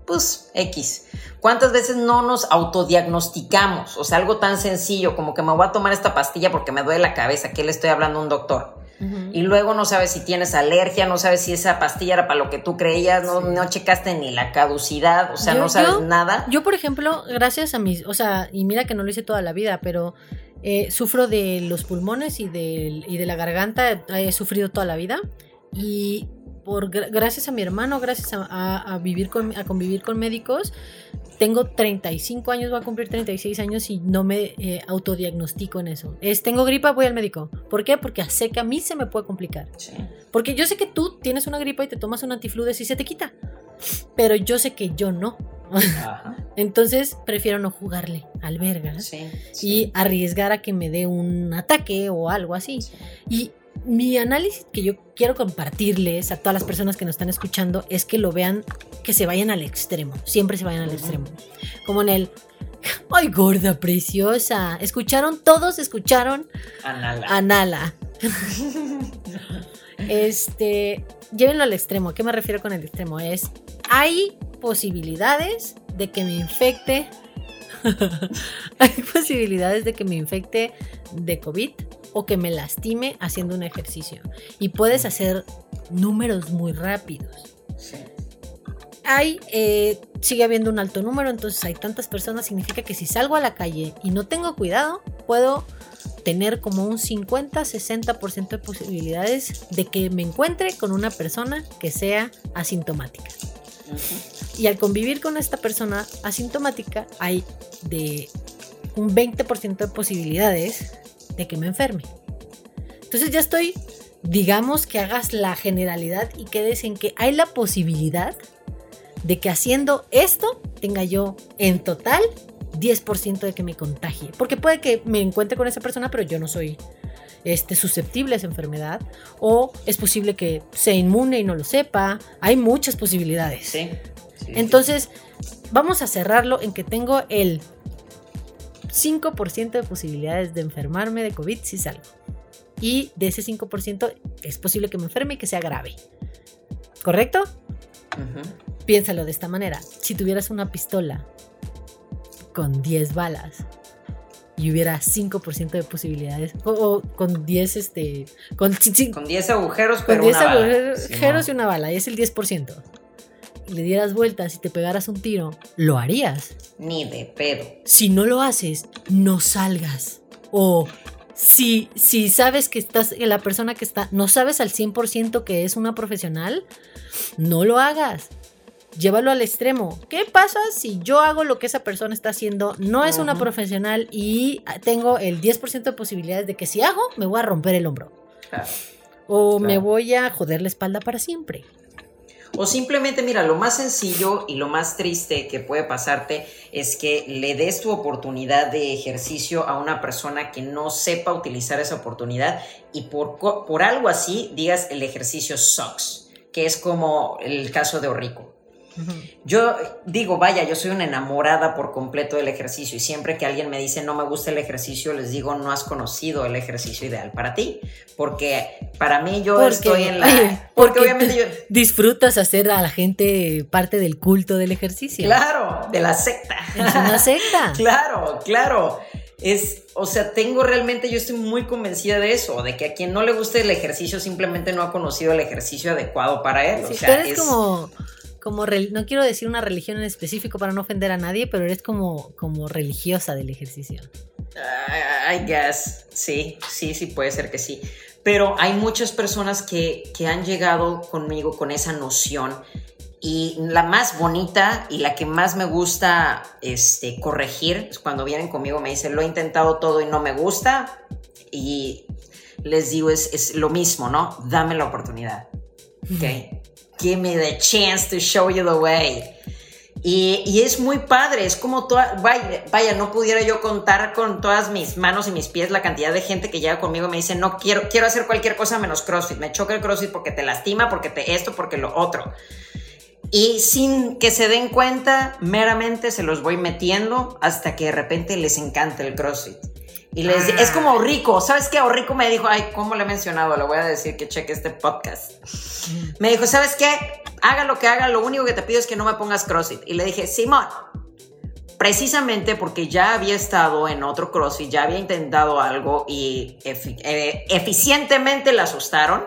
pues X. ¿Cuántas veces no nos autodiagnosticamos? O sea, algo tan sencillo como que me voy a tomar esta pastilla porque me duele la cabeza, ¿qué le estoy hablando a un doctor? Y luego no sabes si tienes alergia, no sabes si esa pastilla era para lo que tú creías, no, no checaste ni la caducidad, o sea, no sabes nada. Yo, por ejemplo, gracias a mis, o sea, y mira que no lo hice toda la vida, pero eh, sufro de los pulmones y de, y de la garganta, he sufrido toda la vida. Y por, gracias a mi hermano, gracias a, vivir con, a convivir con médicos, tengo 35 años, voy a cumplir 36 años y no me eh, autodiagnostico en eso. Es, tengo gripa, voy al médico. ¿Por qué? Porque sé que a mí se me puede complicar. Porque yo sé que tú tienes una gripa y te tomas un antifludes y se te quita. Pero yo sé que yo no. Entonces prefiero no jugarle al verga y arriesgar a que me dé un ataque o algo así. Y mi análisis que yo quiero compartirles a todas las personas que nos están escuchando es que lo vean, que se vayan al extremo, siempre se vayan al extremo. Como en el, ay gorda preciosa, escucharon, todos escucharon Anala. Anala. este, llévenlo al extremo. ¿A qué me refiero con el extremo? Es, hay posibilidades de que me infecte. hay posibilidades de que me infecte de COVID o que me lastime haciendo un ejercicio. Y puedes hacer números muy rápidos. Hay, eh, sigue habiendo un alto número, entonces hay tantas personas, significa que si salgo a la calle y no tengo cuidado, puedo tener como un 50-60% de posibilidades de que me encuentre con una persona que sea asintomática. Y al convivir con esta persona asintomática hay de un 20% de posibilidades de que me enferme. Entonces ya estoy, digamos que hagas la generalidad y quedes en que hay la posibilidad de que haciendo esto tenga yo en total 10% de que me contagie. Porque puede que me encuentre con esa persona, pero yo no soy este, susceptible a esa enfermedad. O es posible que sea inmune y no lo sepa. Hay muchas posibilidades. Entonces, vamos a cerrarlo en que tengo el 5% de posibilidades de enfermarme de COVID si salgo. Y de ese 5% es posible que me enferme y que sea grave. ¿Correcto? Piénsalo de esta manera. Si tuvieras una pistola con 10 balas y hubiera 5% de posibilidades, o, con 10 este, con, 10 agujeros, pero con 10 agujeros y una bala, y es el 10% le dieras vueltas y te pegaras un tiro, ¿lo harías? Ni de pedo. Si no lo haces, no salgas. O si, si sabes que estás, la persona que está, no sabes al 100% que es una profesional, no lo hagas. Llévalo al extremo. ¿Qué pasa si yo hago lo que esa persona está haciendo? No es una profesional y tengo el 10% de posibilidades de que si hago, me voy a romper el hombro. O me voy a joder la espalda para siempre. O simplemente, mira, lo más sencillo y lo más triste que puede pasarte es que le des tu oportunidad de ejercicio a una persona que no sepa utilizar esa oportunidad y por, por algo así digas el ejercicio sucks, que es como el caso de Orrico. Yo digo, vaya, yo soy una enamorada por completo del ejercicio y siempre que alguien me dice no me gusta el ejercicio, les digo no has conocido el ejercicio ideal para ti, porque para mí yo estoy en la... Porque, obviamente yo... Disfrutas hacer a la gente parte del culto del ejercicio. Claro, de la secta. Es una secta. claro, claro. Es, o sea, tengo realmente, yo estoy muy convencida de eso, de que a quien no le guste el ejercicio simplemente no ha conocido el ejercicio adecuado para él. o sea, es como como no quiero decir una religión en específico para no ofender a nadie, pero eres como, como religiosa del ejercicio. I guess, sí, sí, sí, puede ser que sí. Pero hay muchas personas que, que han llegado conmigo con esa noción y la más bonita y la que más me gusta este, corregir es cuando vienen conmigo, me dicen, lo he intentado todo y no me gusta. Y les digo, es, es lo mismo, ¿no? Dame la oportunidad. ¿Ok? Give me the chance to show you the way. Y, es muy padre, es como toda, vaya, no pudiera yo contar con todas mis manos y mis pies la cantidad de gente que llega conmigo y me dice, no quiero, quiero hacer cualquier cosa menos CrossFit, me choca el CrossFit porque te lastima, porque te esto, porque lo otro. Y sin que se den cuenta, meramente se los voy metiendo hasta que de repente les encanta el CrossFit. Y les es como rico, ¿sabes qué? Rico me dijo, ay, ¿cómo le he mencionado? Le voy a decir que cheque este podcast. Me dijo, ¿sabes qué? Haga lo que haga, lo único que te pido es que no me pongas CrossFit. Y le dije, Simón, precisamente porque ya había estado en otro CrossFit, ya había intentado algo y eh, eficientemente la asustaron.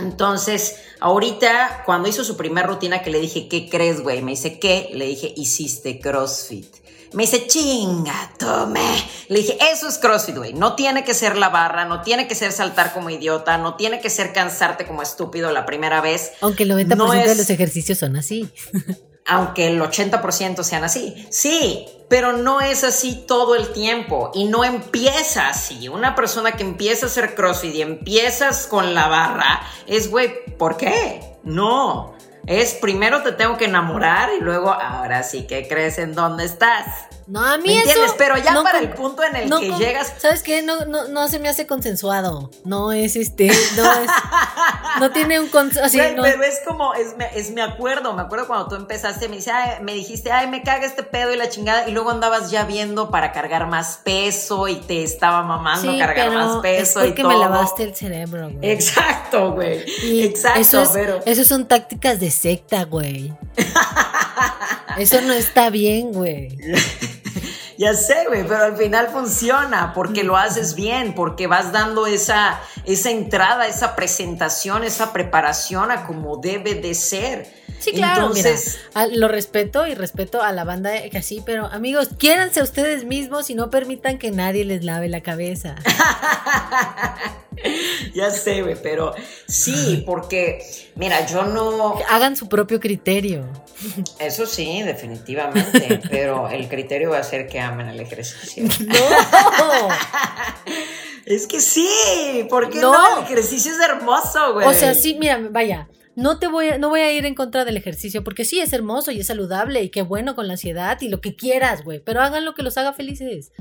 Entonces, ahorita, cuando hizo su primera rutina, que le dije, ¿qué crees, güey? Me dice, ¿qué? Le dije, hiciste CrossFit. Me dice, chinga, tome. Le dije, eso es CrossFit, güey. No tiene que ser la barra, no tiene que ser saltar como idiota, no tiene que ser cansarte como estúpido la primera vez. Aunque el 90% de los ejercicios son así. aunque el 80% sean así. Sí, pero no es así todo el tiempo y no empieza así. Una persona que empieza a hacer CrossFit y empiezas con la barra es, güey, ¿por qué? No. Es primero te tengo que enamorar y luego ahora sí que crees en dónde estás. No, a mí ¿Me entiendes? Pero ya para el punto en el que llegas. ¿Sabes qué? No, no, no se me hace consensuado. No es este. No es. no tiene un consenso. Pero es como. Es, es, me acuerdo. Me acuerdo cuando tú empezaste. Me, dice, me dijiste, ay, me caga este pedo y la chingada. Y luego andabas ya viendo para cargar más peso y te estaba mamando cargar más peso. Es porque me lavaste el cerebro, güey. Exacto, güey. Exacto, eso pero. Eso son tácticas de secta, güey. Eso no está bien, güey. ya sé, güey, pero al final funciona porque lo haces bien, porque vas dando esa, esa entrada, esa presentación, esa preparación a como debe de ser. Sí, claro, Entonces, lo respeto y respeto a la banda que así, pero amigos, quiéranse ustedes mismos y no permitan que nadie les lave la cabeza. ya sé, güey, pero sí, porque, mira, yo no... Hagan su propio criterio. Eso sí, definitivamente, pero el criterio va a ser que amen el ejercicio. No. es que sí, porque no. no, el ejercicio es hermoso, güey. O sea, sí, mira, vaya, no te voy a, no voy a ir en contra del ejercicio, porque sí es hermoso y es saludable y qué bueno con la ansiedad y lo que quieras, güey, pero hagan lo que los haga felices.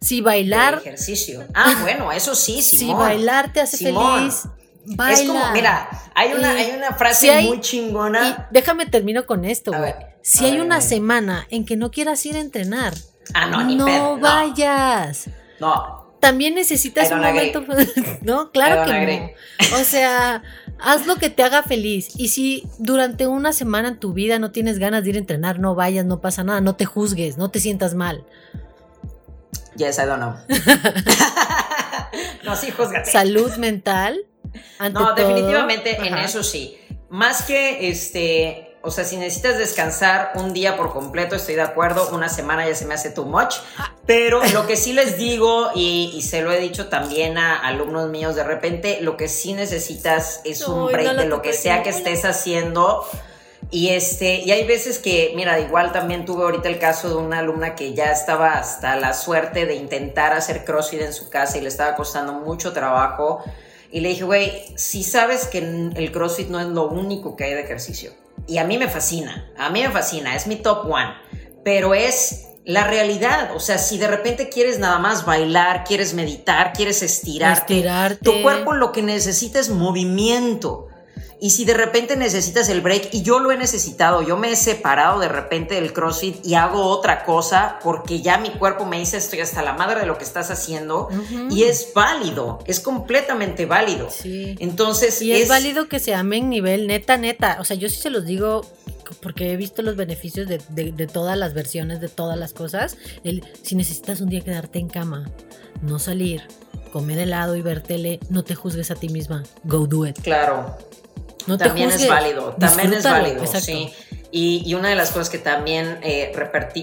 Si bailar. ejercicio. Ah, bueno, eso sí, Si bailar te hace feliz. Baila. Es como, mira, hay una, hay una frase muy chingona. déjame termino con esto, güey. Si hay una semana en que no quieras ir a entrenar, ah, no, ni no vayas. No. También necesitas un momento. no, claro que no. O sea, haz lo que te haga feliz. Y si durante una semana en tu vida no tienes ganas de ir a entrenar, no vayas, no pasa nada, no te juzgues, no te sientas mal. Yes, I don't know. no, sí, juzgate. Salud mental. no, definitivamente en eso sí. Más que este, o sea, si necesitas descansar un día por completo, estoy de acuerdo, una semana ya se me hace too much, pero lo que sí les digo, y, se lo he dicho también a alumnos míos de repente, lo que sí necesitas es un break de lo que sea que estés haciendo y este, y hay veces que, mira, igual también tuve ahorita el caso de una alumna que ya estaba hasta la suerte de intentar hacer CrossFit en su casa y le estaba costando mucho trabajo. Y le dije, güey, si sabes que el CrossFit no es lo único que hay de ejercicio. Y a mí me fascina, a mí me fascina, es mi top one. Pero es la realidad. O sea, si de repente quieres nada más bailar, quieres meditar, quieres estirarte, estirarte. tu cuerpo lo que necesita es movimiento. Y si de repente necesitas el break, y yo lo he necesitado, yo me he separado de repente del CrossFit y hago otra cosa porque ya mi cuerpo me dice estoy hasta la madre de lo que estás haciendo y es válido, es completamente válido. Sí. Entonces... Y es, válido que se amen nivel neta, neta. O sea, yo sí se los digo porque he visto los beneficios de, de, todas las versiones, de todas las cosas. El, si necesitas un día quedarte en cama, no salir, comer helado y ver tele, no te juzgues a ti misma. Go do it. Claro, también es válido, también es válido, sí. Y, una de las cosas que también eh,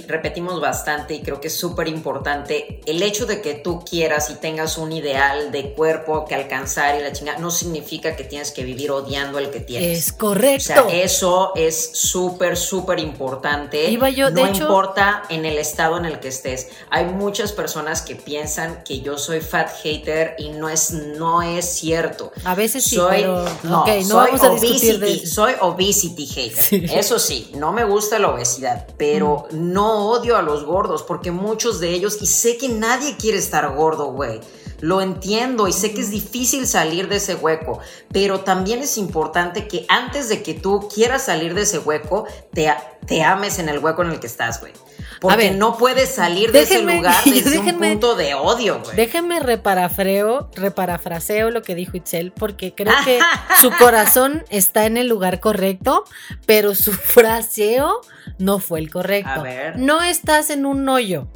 repetimos bastante y creo que es súper importante, el hecho de que tú quieras y tengas un ideal de cuerpo que alcanzar y la chingada, no significa que tienes que vivir odiando el que tienes. Es correcto. O sea, eso es súper, súper importante. Iba yo, no importa en el estado en el que estés. Hay muchas personas que piensan que yo soy fat hater y no es, no es cierto. A veces sí, soy, pero... no, no soy vamos a obesity, soy obesity hater. Eso sí no me gusta la obesidad, pero no odio a los gordos porque muchos de ellos, y sé que nadie quiere estar gordo, güey. Lo entiendo y sé que es difícil salir de ese hueco, pero también es importante que antes de que tú quieras salir de ese hueco, te, te ames en el hueco en el que estás, güey. Porque no puedes salir de ese lugar desde un punto de odio, güey. Déjenme reparafreo, reparafraseo lo que dijo Itzel, porque creo que su corazón está en el lugar correcto, pero su fraseo no fue el correcto. A ver. No estás en un hoyo.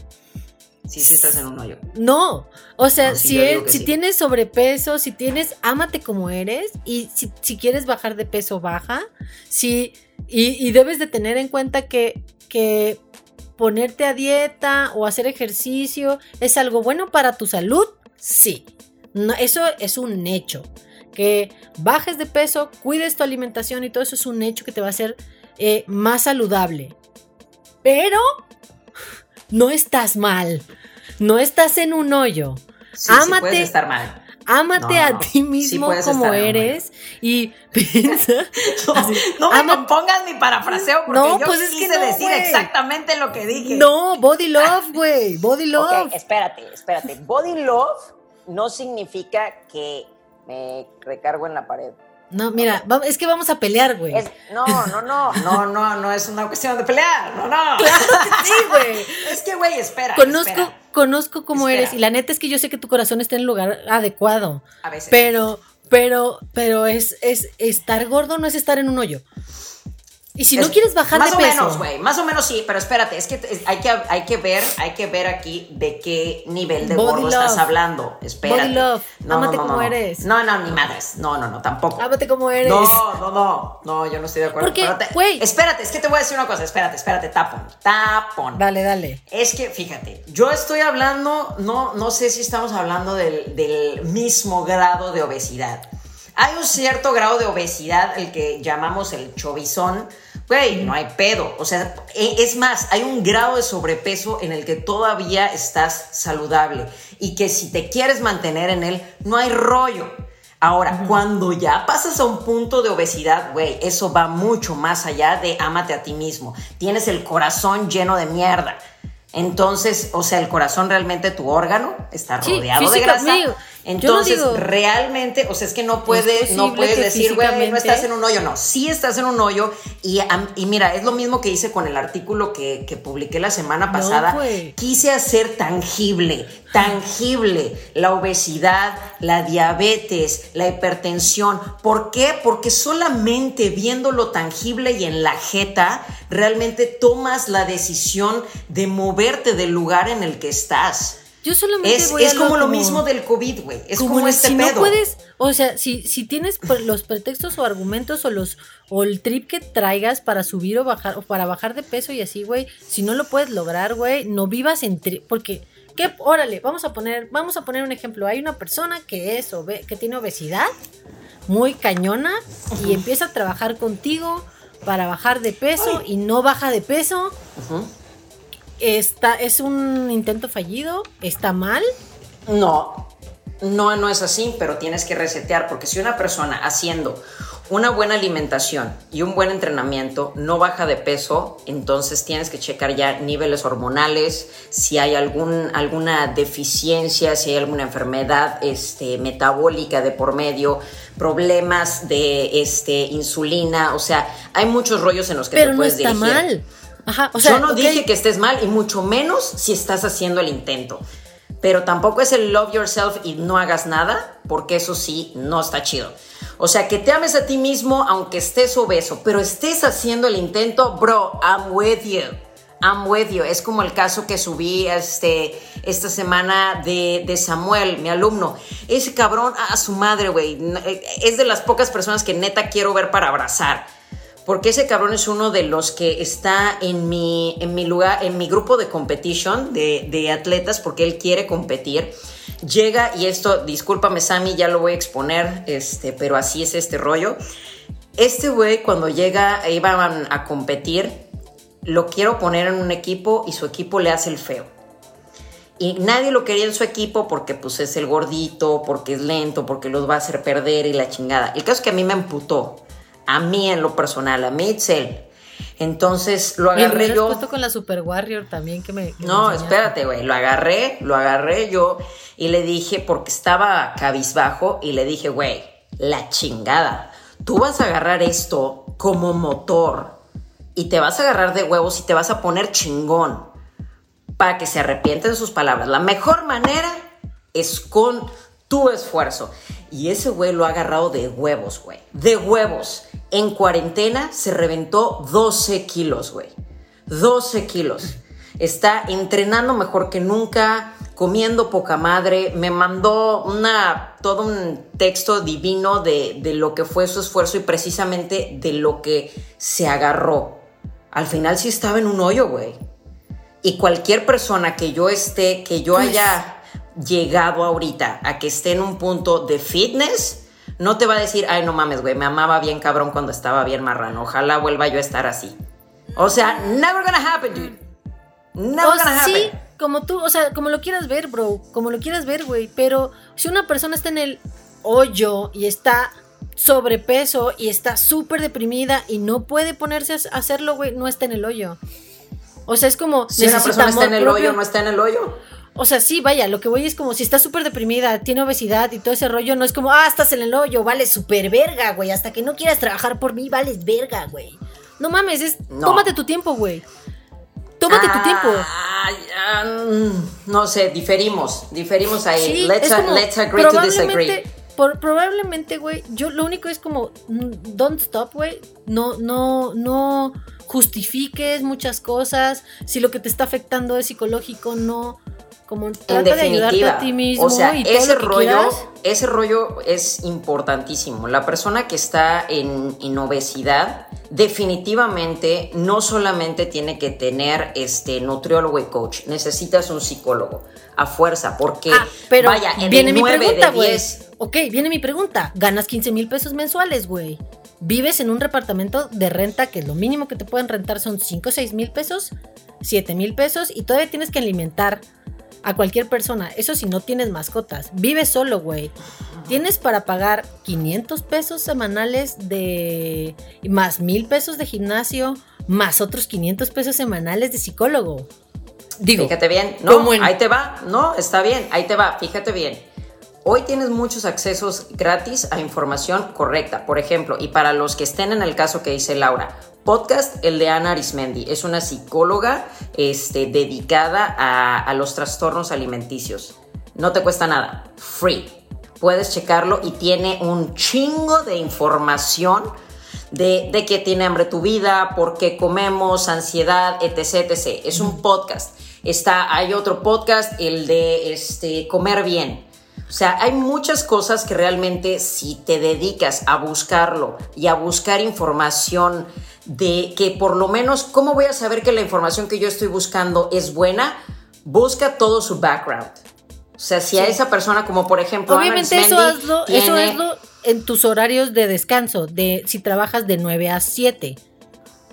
Sí estás en un hoyo. No, o sea, No, si, es- si sí. tienes sobrepeso, si tienes, ámate como eres y si, si quieres bajar de peso, baja. Sí, y, y debes de tener en cuenta que, que ponerte a dieta o hacer ejercicio es algo bueno para tu salud, sí. No, eso es un hecho. Que bajes de peso, cuides tu alimentación y todo eso es un hecho que te va a hacer eh, más saludable. Pero no estás mal. No estás en un hoyo. Sí, sí Ámate. puedes estar mal. Ámate No, a ti sí mismo como eres y piensa. No, Así, no me ama- pongas mi parafraseo porque No, yo pues es que quise no, decir güey. exactamente lo que dije. No, body love, güey. Body love. Ok, espérate, espérate. Body love no significa que me recargo en la pared. No, mira, es que vamos a pelear, güey. No, no, no. No, no, no es una cuestión de pelear. No, no. Sí, güey. Es que, güey, espera. Conozco, espera. Conozco cómo Espera. eres y la neta es que yo sé que tu corazón está en el lugar adecuado. A veces. Pero, pero, pero es, es estar gordo no es estar en un hoyo. Y si no Es- quieres bajar más de o peso. menos, güey, más o menos sí, pero espérate, es que es- hay que hay que ver, hay que ver aquí de qué nivel de Body gordo estás hablando. Espérate. Body love. No, Ámate no, no, como eres. No, no, ni madres. No, no, no, tampoco. Ámate como eres. No, no, no, no, yo no estoy de acuerdo. Porque, güey. Espérate, es que te voy a decir una cosa, espérate, espérate, tapón, tapón. Dale, dale. Es que, fíjate, yo estoy hablando, no, no sé si estamos hablando del, del mismo grado de obesidad. Hay un cierto grado de obesidad, el que llamamos el chovizón. Güey, no hay pedo. O sea, e- es más, hay un grado de sobrepeso en el que todavía estás saludable y que si te quieres mantener en él, no hay rollo. Ahora, cuando ya pasas a un punto de obesidad, güey, eso va mucho más allá de ámate a ti mismo. Tienes el corazón lleno de mierda. Entonces, o sea, el corazón realmente tu órgano está Sí, rodeado de grasa. No Entonces, realmente, o sea, es que no puedes, no puedes decir, güey, no estás en un hoyo. No, sí estás en un hoyo. Y, mira, es lo mismo que hice con el artículo que, que publiqué la semana pasada. Quise hacer tangible, tangible la obesidad, la diabetes, la hipertensión. ¿Por qué? Porque solamente viéndolo tangible y en la jeta, realmente tomas la decisión de moverte del lugar en el que estás. Yo solamente Es, voy a es como lo como- mismo del COVID, güey. Es como, como el- este si pedo. no puedes, o sea, si, si tienes los pretextos o argumentos o los o el trip que traigas para subir o bajar o para bajar de peso y así, güey, si no lo puedes lograr, güey, no vivas en tri- porque qué órale, vamos a poner vamos a poner un ejemplo, hay una persona que es obe- que tiene obesidad muy cañona y empieza a trabajar contigo para bajar de peso y no baja de peso, Ujú. Está es un intento fallido, está mal. No, no, no es así, pero tienes que resetear, porque si una persona haciendo una buena alimentación y un buen entrenamiento no baja de peso, entonces tienes que checar ya niveles hormonales, si hay algún, alguna deficiencia, si hay alguna enfermedad este, metabólica de por medio, problemas de este, insulina, o sea, hay muchos rollos en los que Pero te no puedes está dirigir. mal. Ajá, o sea, Yo no dije que estés mal y mucho menos si estás haciendo el intento. Pero tampoco es el love yourself y no hagas nada, porque eso sí, no está chido. O sea, que te ames a ti mismo aunque estés obeso, pero estés haciendo el intento, bro, I'm with you. I'm with you. Es como el caso que subí este, esta semana de, de Samuel, mi alumno. Ese cabrón, a su madre, güey. Es de las pocas personas que neta quiero ver para abrazar porque ese cabrón es uno de los que está en mi, en mi lugar, en mi grupo de competition de, atletas, porque él quiere competir. Llega, y esto, discúlpame, Sammy, ya lo voy a exponer, este, pero así es este rollo. Este güey, cuando llega, iban a competir, lo quiero poner en un equipo y su equipo le hace el feo. Y nadie lo quería en su equipo porque pues es el gordito, porque es lento, porque los va a hacer perder y la chingada. El caso es que a mí me emputó. A mí en lo personal, a mí. Entonces lo agarré yo. con la Super Warrior también que me. que No, espérate, güey. Lo agarré, lo agarré yo y le dije, porque estaba cabizbajo, y le dije, güey, la chingada. Tú vas a agarrar esto como motor y te vas a agarrar de huevos y te vas a poner chingón para que se arrepienten sus palabras. La mejor manera es con tu esfuerzo. Y ese güey lo ha agarrado de huevos, güey. De huevos. En cuarentena se reventó 12 kilos, güey. 12 kilos. Está entrenando mejor que nunca, comiendo poca madre. Me mandó una, todo un texto divino de, de lo que fue su esfuerzo y precisamente de lo que se agarró. Al final sí estaba en un hoyo, güey. Y cualquier persona que yo esté, que yo Pues- haya llegado ahorita a que esté en un punto de fitness, no te va a decir, ay, no mames, güey, me amaba bien cabrón cuando estaba bien marrano. Ojalá vuelva yo a estar así. O sea, never gonna happen, dude. Never O gonna sí, happen. como tú, o sea, como lo quieras ver, bro, como lo quieras ver, güey, pero si una persona está en el hoyo y está sobrepeso y está súper deprimida y no puede ponerse a hacerlo, güey, no está en el hoyo. O sea, es como Si una persona está en el propio. hoyo, no está en el hoyo. O sea, sí, vaya, lo que voy es como si está súper deprimida, tiene obesidad y todo ese rollo, no es como, ah, estás en el hoyo, vales súper verga, güey, hasta que no quieras trabajar por mí, vales verga, güey. No mames, es, No. tómate tu tiempo, güey. Tómate tu tiempo. Ah, mm, no sé, diferimos, diferimos ahí. Sí, let's, como, let's agree to disagree. por- probablemente, güey, yo lo único es como, mm, don't stop, güey, no, no, no justifiques muchas cosas, si lo que te está afectando es psicológico, no, como En trata de ayudarte definitiva, a ti mismo o sea, y todo ese lo que rollo, quieras. ese rollo es importantísimo. La persona que está en, en obesidad definitivamente no solamente tiene que tener este nutriólogo y coach, necesitas un psicólogo a fuerza, porque Ah, pero vaya, en viene el mi 9 pregunta, de güey. 10 Ok, viene mi pregunta. Ganas 15 mil pesos mensuales, güey. Vives en un departamento de renta que lo mínimo que te pueden rentar son 5 o 6 mil pesos, 7 mil pesos y todavía tienes que alimentar a cualquier persona. Eso si no tienes mascotas. Vives solo, güey. Tienes para pagar 500 pesos semanales de... más mil pesos de gimnasio, más otros 500 pesos semanales de psicólogo. Digo, Fíjate bien, no, en- ahí te va, no, está bien, ahí te va, fíjate bien. Hoy tienes muchos accesos gratis a información correcta. Por ejemplo, y para los que estén en el caso que dice Laura, podcast el de Ana Arismendi. Es una psicóloga este, dedicada a, los trastornos alimenticios. No te cuesta nada, free. Puedes checarlo y tiene un chingo de información de, de qué tiene hambre tu vida, por qué comemos, ansiedad, etc, etc. Es un podcast. Está, hay otro podcast, el de este, comer bien. O sea, hay muchas cosas que realmente si te dedicas a buscarlo y a buscar información de que por lo menos, ¿cómo voy a saber que la información que yo estoy buscando es buena? Busca todo su background. O sea, si a esa persona, como por ejemplo, Ana Obviamente eso hazlo, eso hazlo en tus horarios de descanso, de si trabajas de 9 a 7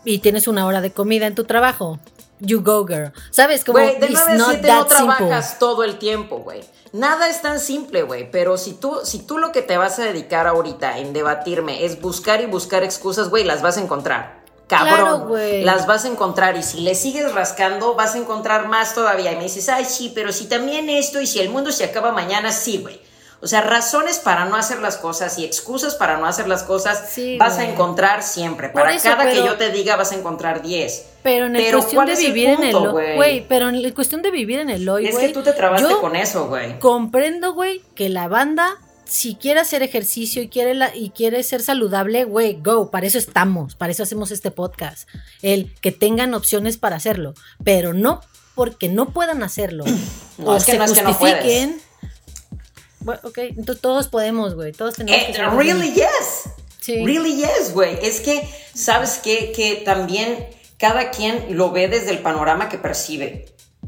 y tienes una hora de comida en tu trabajo. You go, girl. ¿Sabes? Como Güey, de it's 9 a not 7 no simple. trabajas todo el tiempo, güey. Nada es tan simple, güey. Pero si tú, si tú lo que te vas a dedicar ahorita en debatirme es buscar y buscar excusas, güey, las vas a encontrar. Cabrón. Claro, las vas a encontrar. Y si le sigues rascando, vas a encontrar más todavía. Y me dices, ay, sí, pero si también esto y si el mundo se acaba mañana, sí, güey. O sea, razones para no hacer las cosas y excusas para no hacer las cosas Sí, vas a encontrar siempre. Por Para eso, cada que yo te diga vas a encontrar 10. Pero en el Pero, cuestión ¿cuál de el vivir en el güey? güey, pero en la cuestión de vivir en el hoy, Es güey, que tú te trabaste con eso, güey. comprendo, güey, que la banda si quiere hacer ejercicio y quiere la- y quiere ser saludable, güey, go, para eso estamos, para eso hacemos este podcast. El que tengan opciones para hacerlo, pero no porque no puedan hacerlo No, o es que se no es que no justifiquen. Bueno, ok, entonces todos podemos, güey, todos tenemos Eh, que really yes. Sí. Really yes, güey. Es que, ¿sabes qué? Que también cada quien lo ve desde el panorama que percibe.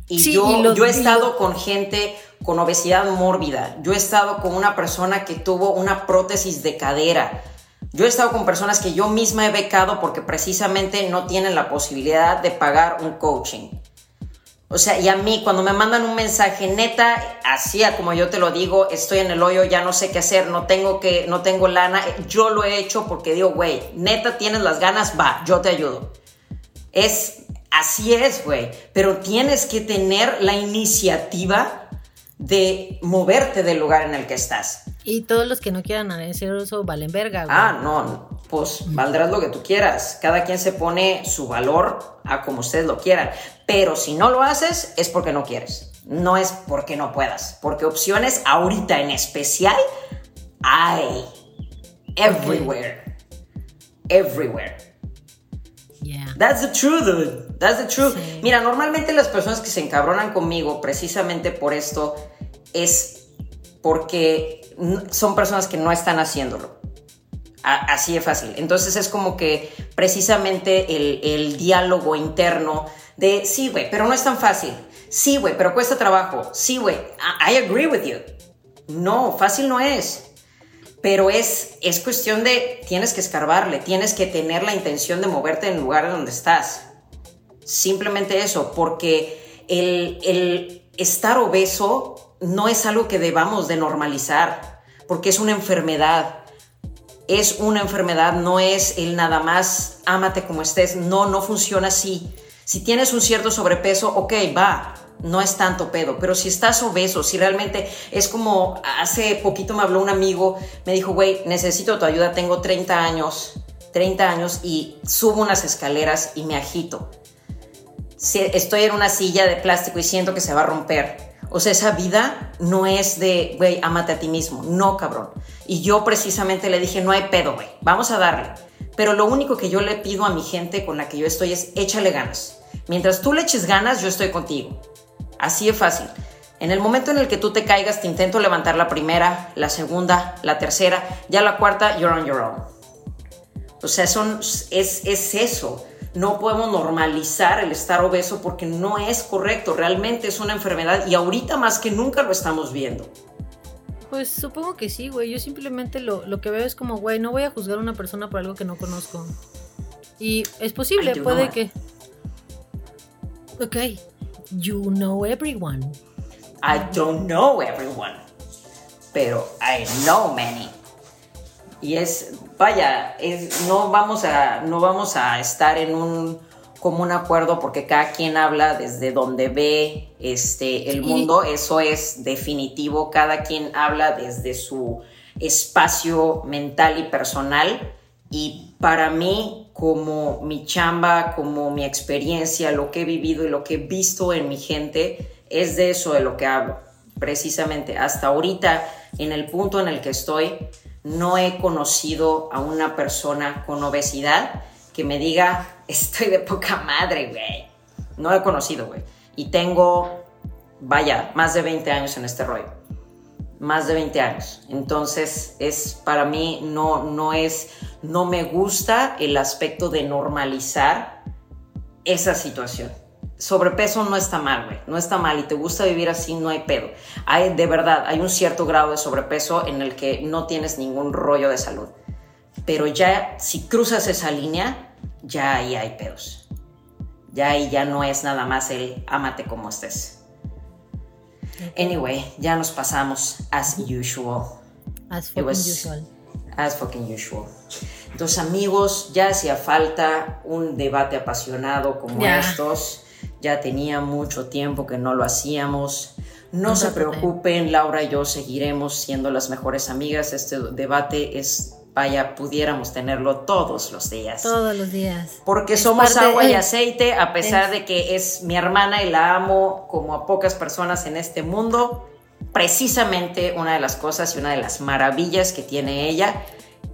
Y Sí, yo, y yo he estado con gente con obesidad mórbida. Yo he estado con una persona que tuvo una prótesis de cadera. Yo he estado con personas que yo misma he becado porque precisamente no tienen la posibilidad de pagar un coaching. O sea, y a mí cuando me mandan un mensaje neta, así como yo te lo digo, estoy en el hoyo, ya no sé qué hacer, no tengo que no tengo lana, yo lo he hecho porque digo, güey, neta tienes las ganas, va, yo te ayudo. Es así es, güey, pero tienes que tener la iniciativa de moverte del lugar en el que estás. Y todos los que no quieran hacer eso valen verga, güey. Ah, no, pues valdrás lo que tú quieras. Cada quien se pone su valor a como ustedes lo quieran. Pero si no lo haces, es porque no quieres. No es porque no puedas. Porque opciones ahorita en especial hay. Everywhere. Everywhere. That's the truth, dude. That's the truth. Mira, normalmente las personas que se encabronan conmigo precisamente por esto es porque son personas que no están haciéndolo. así de fácil. Entonces es como que precisamente el, el diálogo interno de, sí, güey, pero no es tan fácil. Sí, güey, pero cuesta trabajo. Sí, güey, I, agree with you. No, fácil no es. Pero es, es cuestión de, tienes que escarbarle, tienes que tener la intención de moverte en lugar donde estás. Simplemente eso, porque el, el estar obeso no es algo que debamos de normalizar, porque es una enfermedad. Es una enfermedad, no es el nada más ámate como estés. No, no funciona así. Si tienes un cierto sobrepeso, ok, va, no es tanto pedo, pero si estás obeso, si realmente es como hace poquito me habló un amigo, me dijo, güey, necesito tu ayuda, tengo 30 años, 30 años y subo unas escaleras y me agito. estoy en una silla de plástico y siento que se va a romper. O sea, esa vida no es de, güey, amate a ti mismo. No, cabrón. Y yo precisamente le dije, no hay pedo, güey, vamos a darle. Pero lo único que yo le pido a mi gente con la que yo estoy es échale ganas. Mientras tú le eches ganas, yo estoy contigo. Así de fácil. En el momento en el que tú te caigas, te intento levantar la primera, la segunda, la tercera, ya la cuarta, you're on your own. O sea, son, es, es eso. No podemos normalizar el estar obeso porque no es correcto. Realmente es una enfermedad y ahorita más que nunca lo estamos viendo. Pues supongo que sí, güey. Yo simplemente lo, lo que veo es como, güey, no voy a juzgar a una persona por algo que no conozco. Y es posible, puede que Ok, you know everyone. I don't know everyone, pero I know many. Y es, vaya, es, no, vamos a, no vamos a estar en un común acuerdo porque cada quien habla desde donde ve este, el mundo, eso es definitivo, cada quien habla desde su espacio mental y personal y para mí, como mi chamba, como mi experiencia, lo que he vivido y lo que he visto en mi gente, es de eso de lo que hablo. Precisamente, hasta ahorita, en el punto en el que estoy, no he conocido a una persona con obesidad que me diga, estoy de poca madre, güey. No he conocido, güey. Y tengo, vaya, más de 20 años en este rollo más de 20 años. Entonces, es para mí no, no es, no me gusta el aspecto de normalizar esa situación. Sobrepeso no está mal, güey, no está mal y te gusta vivir así, no hay pedo. Hay, de verdad, hay un cierto grado de sobrepeso en el que no tienes ningún rollo de salud. Pero ya, si cruzas esa línea, ya ahí hay pedos. Ya ahí ya no es nada más el amate como estés. Anyway, ya nos pasamos as usual. As fucking usual. As fucking usual. Entonces, amigos, ya hacía falta un debate apasionado como estos. Ya tenía mucho tiempo que no lo hacíamos. No, se preocupen, Laura y yo seguiremos siendo las mejores amigas. Este debate es vaya, pudiéramos tenerlo todos los días. Todos los días. Porque somos agua y aceite, a pesar de que es mi hermana y la amo como a pocas personas en este mundo. Precisamente una de las cosas y una de las maravillas que tiene ella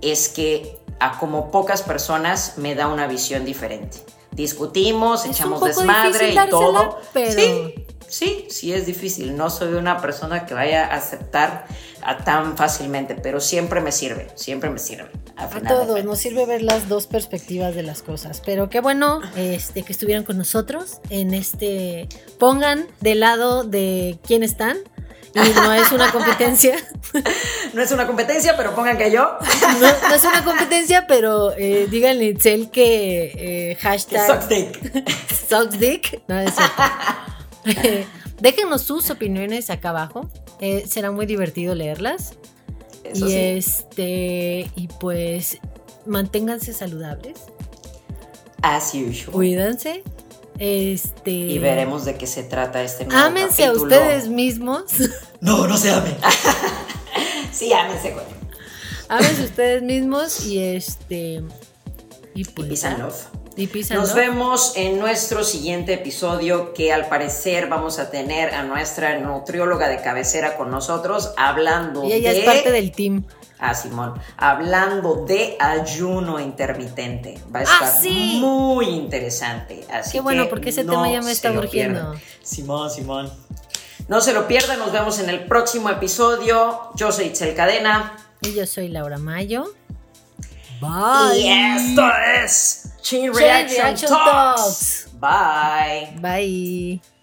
es que a como pocas personas me da una visión diferente. Discutimos, echamos desmadre y todo. Sí, sí, sí es difícil. No soy una persona que vaya a aceptar tan fácilmente, pero siempre me sirve, siempre me sirve. A, todos nos sirve ver las dos perspectivas de las cosas, pero qué bueno este, que estuvieran con nosotros en este, pongan de lado de quién están. Y no es una competencia. no es una competencia, pero pongan que yo. no, es una competencia, pero eh, díganle Itzel que eh, hashtag. Sucks dick. Sucks dick. No, es cierto. Déjenos sus opiniones acá abajo. Eh, será muy divertido leerlas. y este. Y pues. Manténganse saludables. As usual. Cuídense. Este. Y veremos de qué se trata este nuevo Ámense a ustedes mismos. No, no se amen. sí, ámense, güey. Ámense ustedes mismos y este. Y pues. Y love. Nos vemos en nuestro siguiente episodio que al parecer vamos a tener a nuestra nutrióloga de cabecera con nosotros hablando y ella es parte del team. Ah, Simón, hablando de ayuno intermitente. Va a Ah, estar sí. muy interesante. Así Qué bueno, que porque ese no tema ya me está urgiendo. Simón, Simón. No se lo pierdan, nos vemos en el próximo episodio. Yo soy Itzel Cadena. Y yo soy Laura Mayo. Y esto es Chain Chain Reaction, Reaction Talks. Talks. Bye. Bye.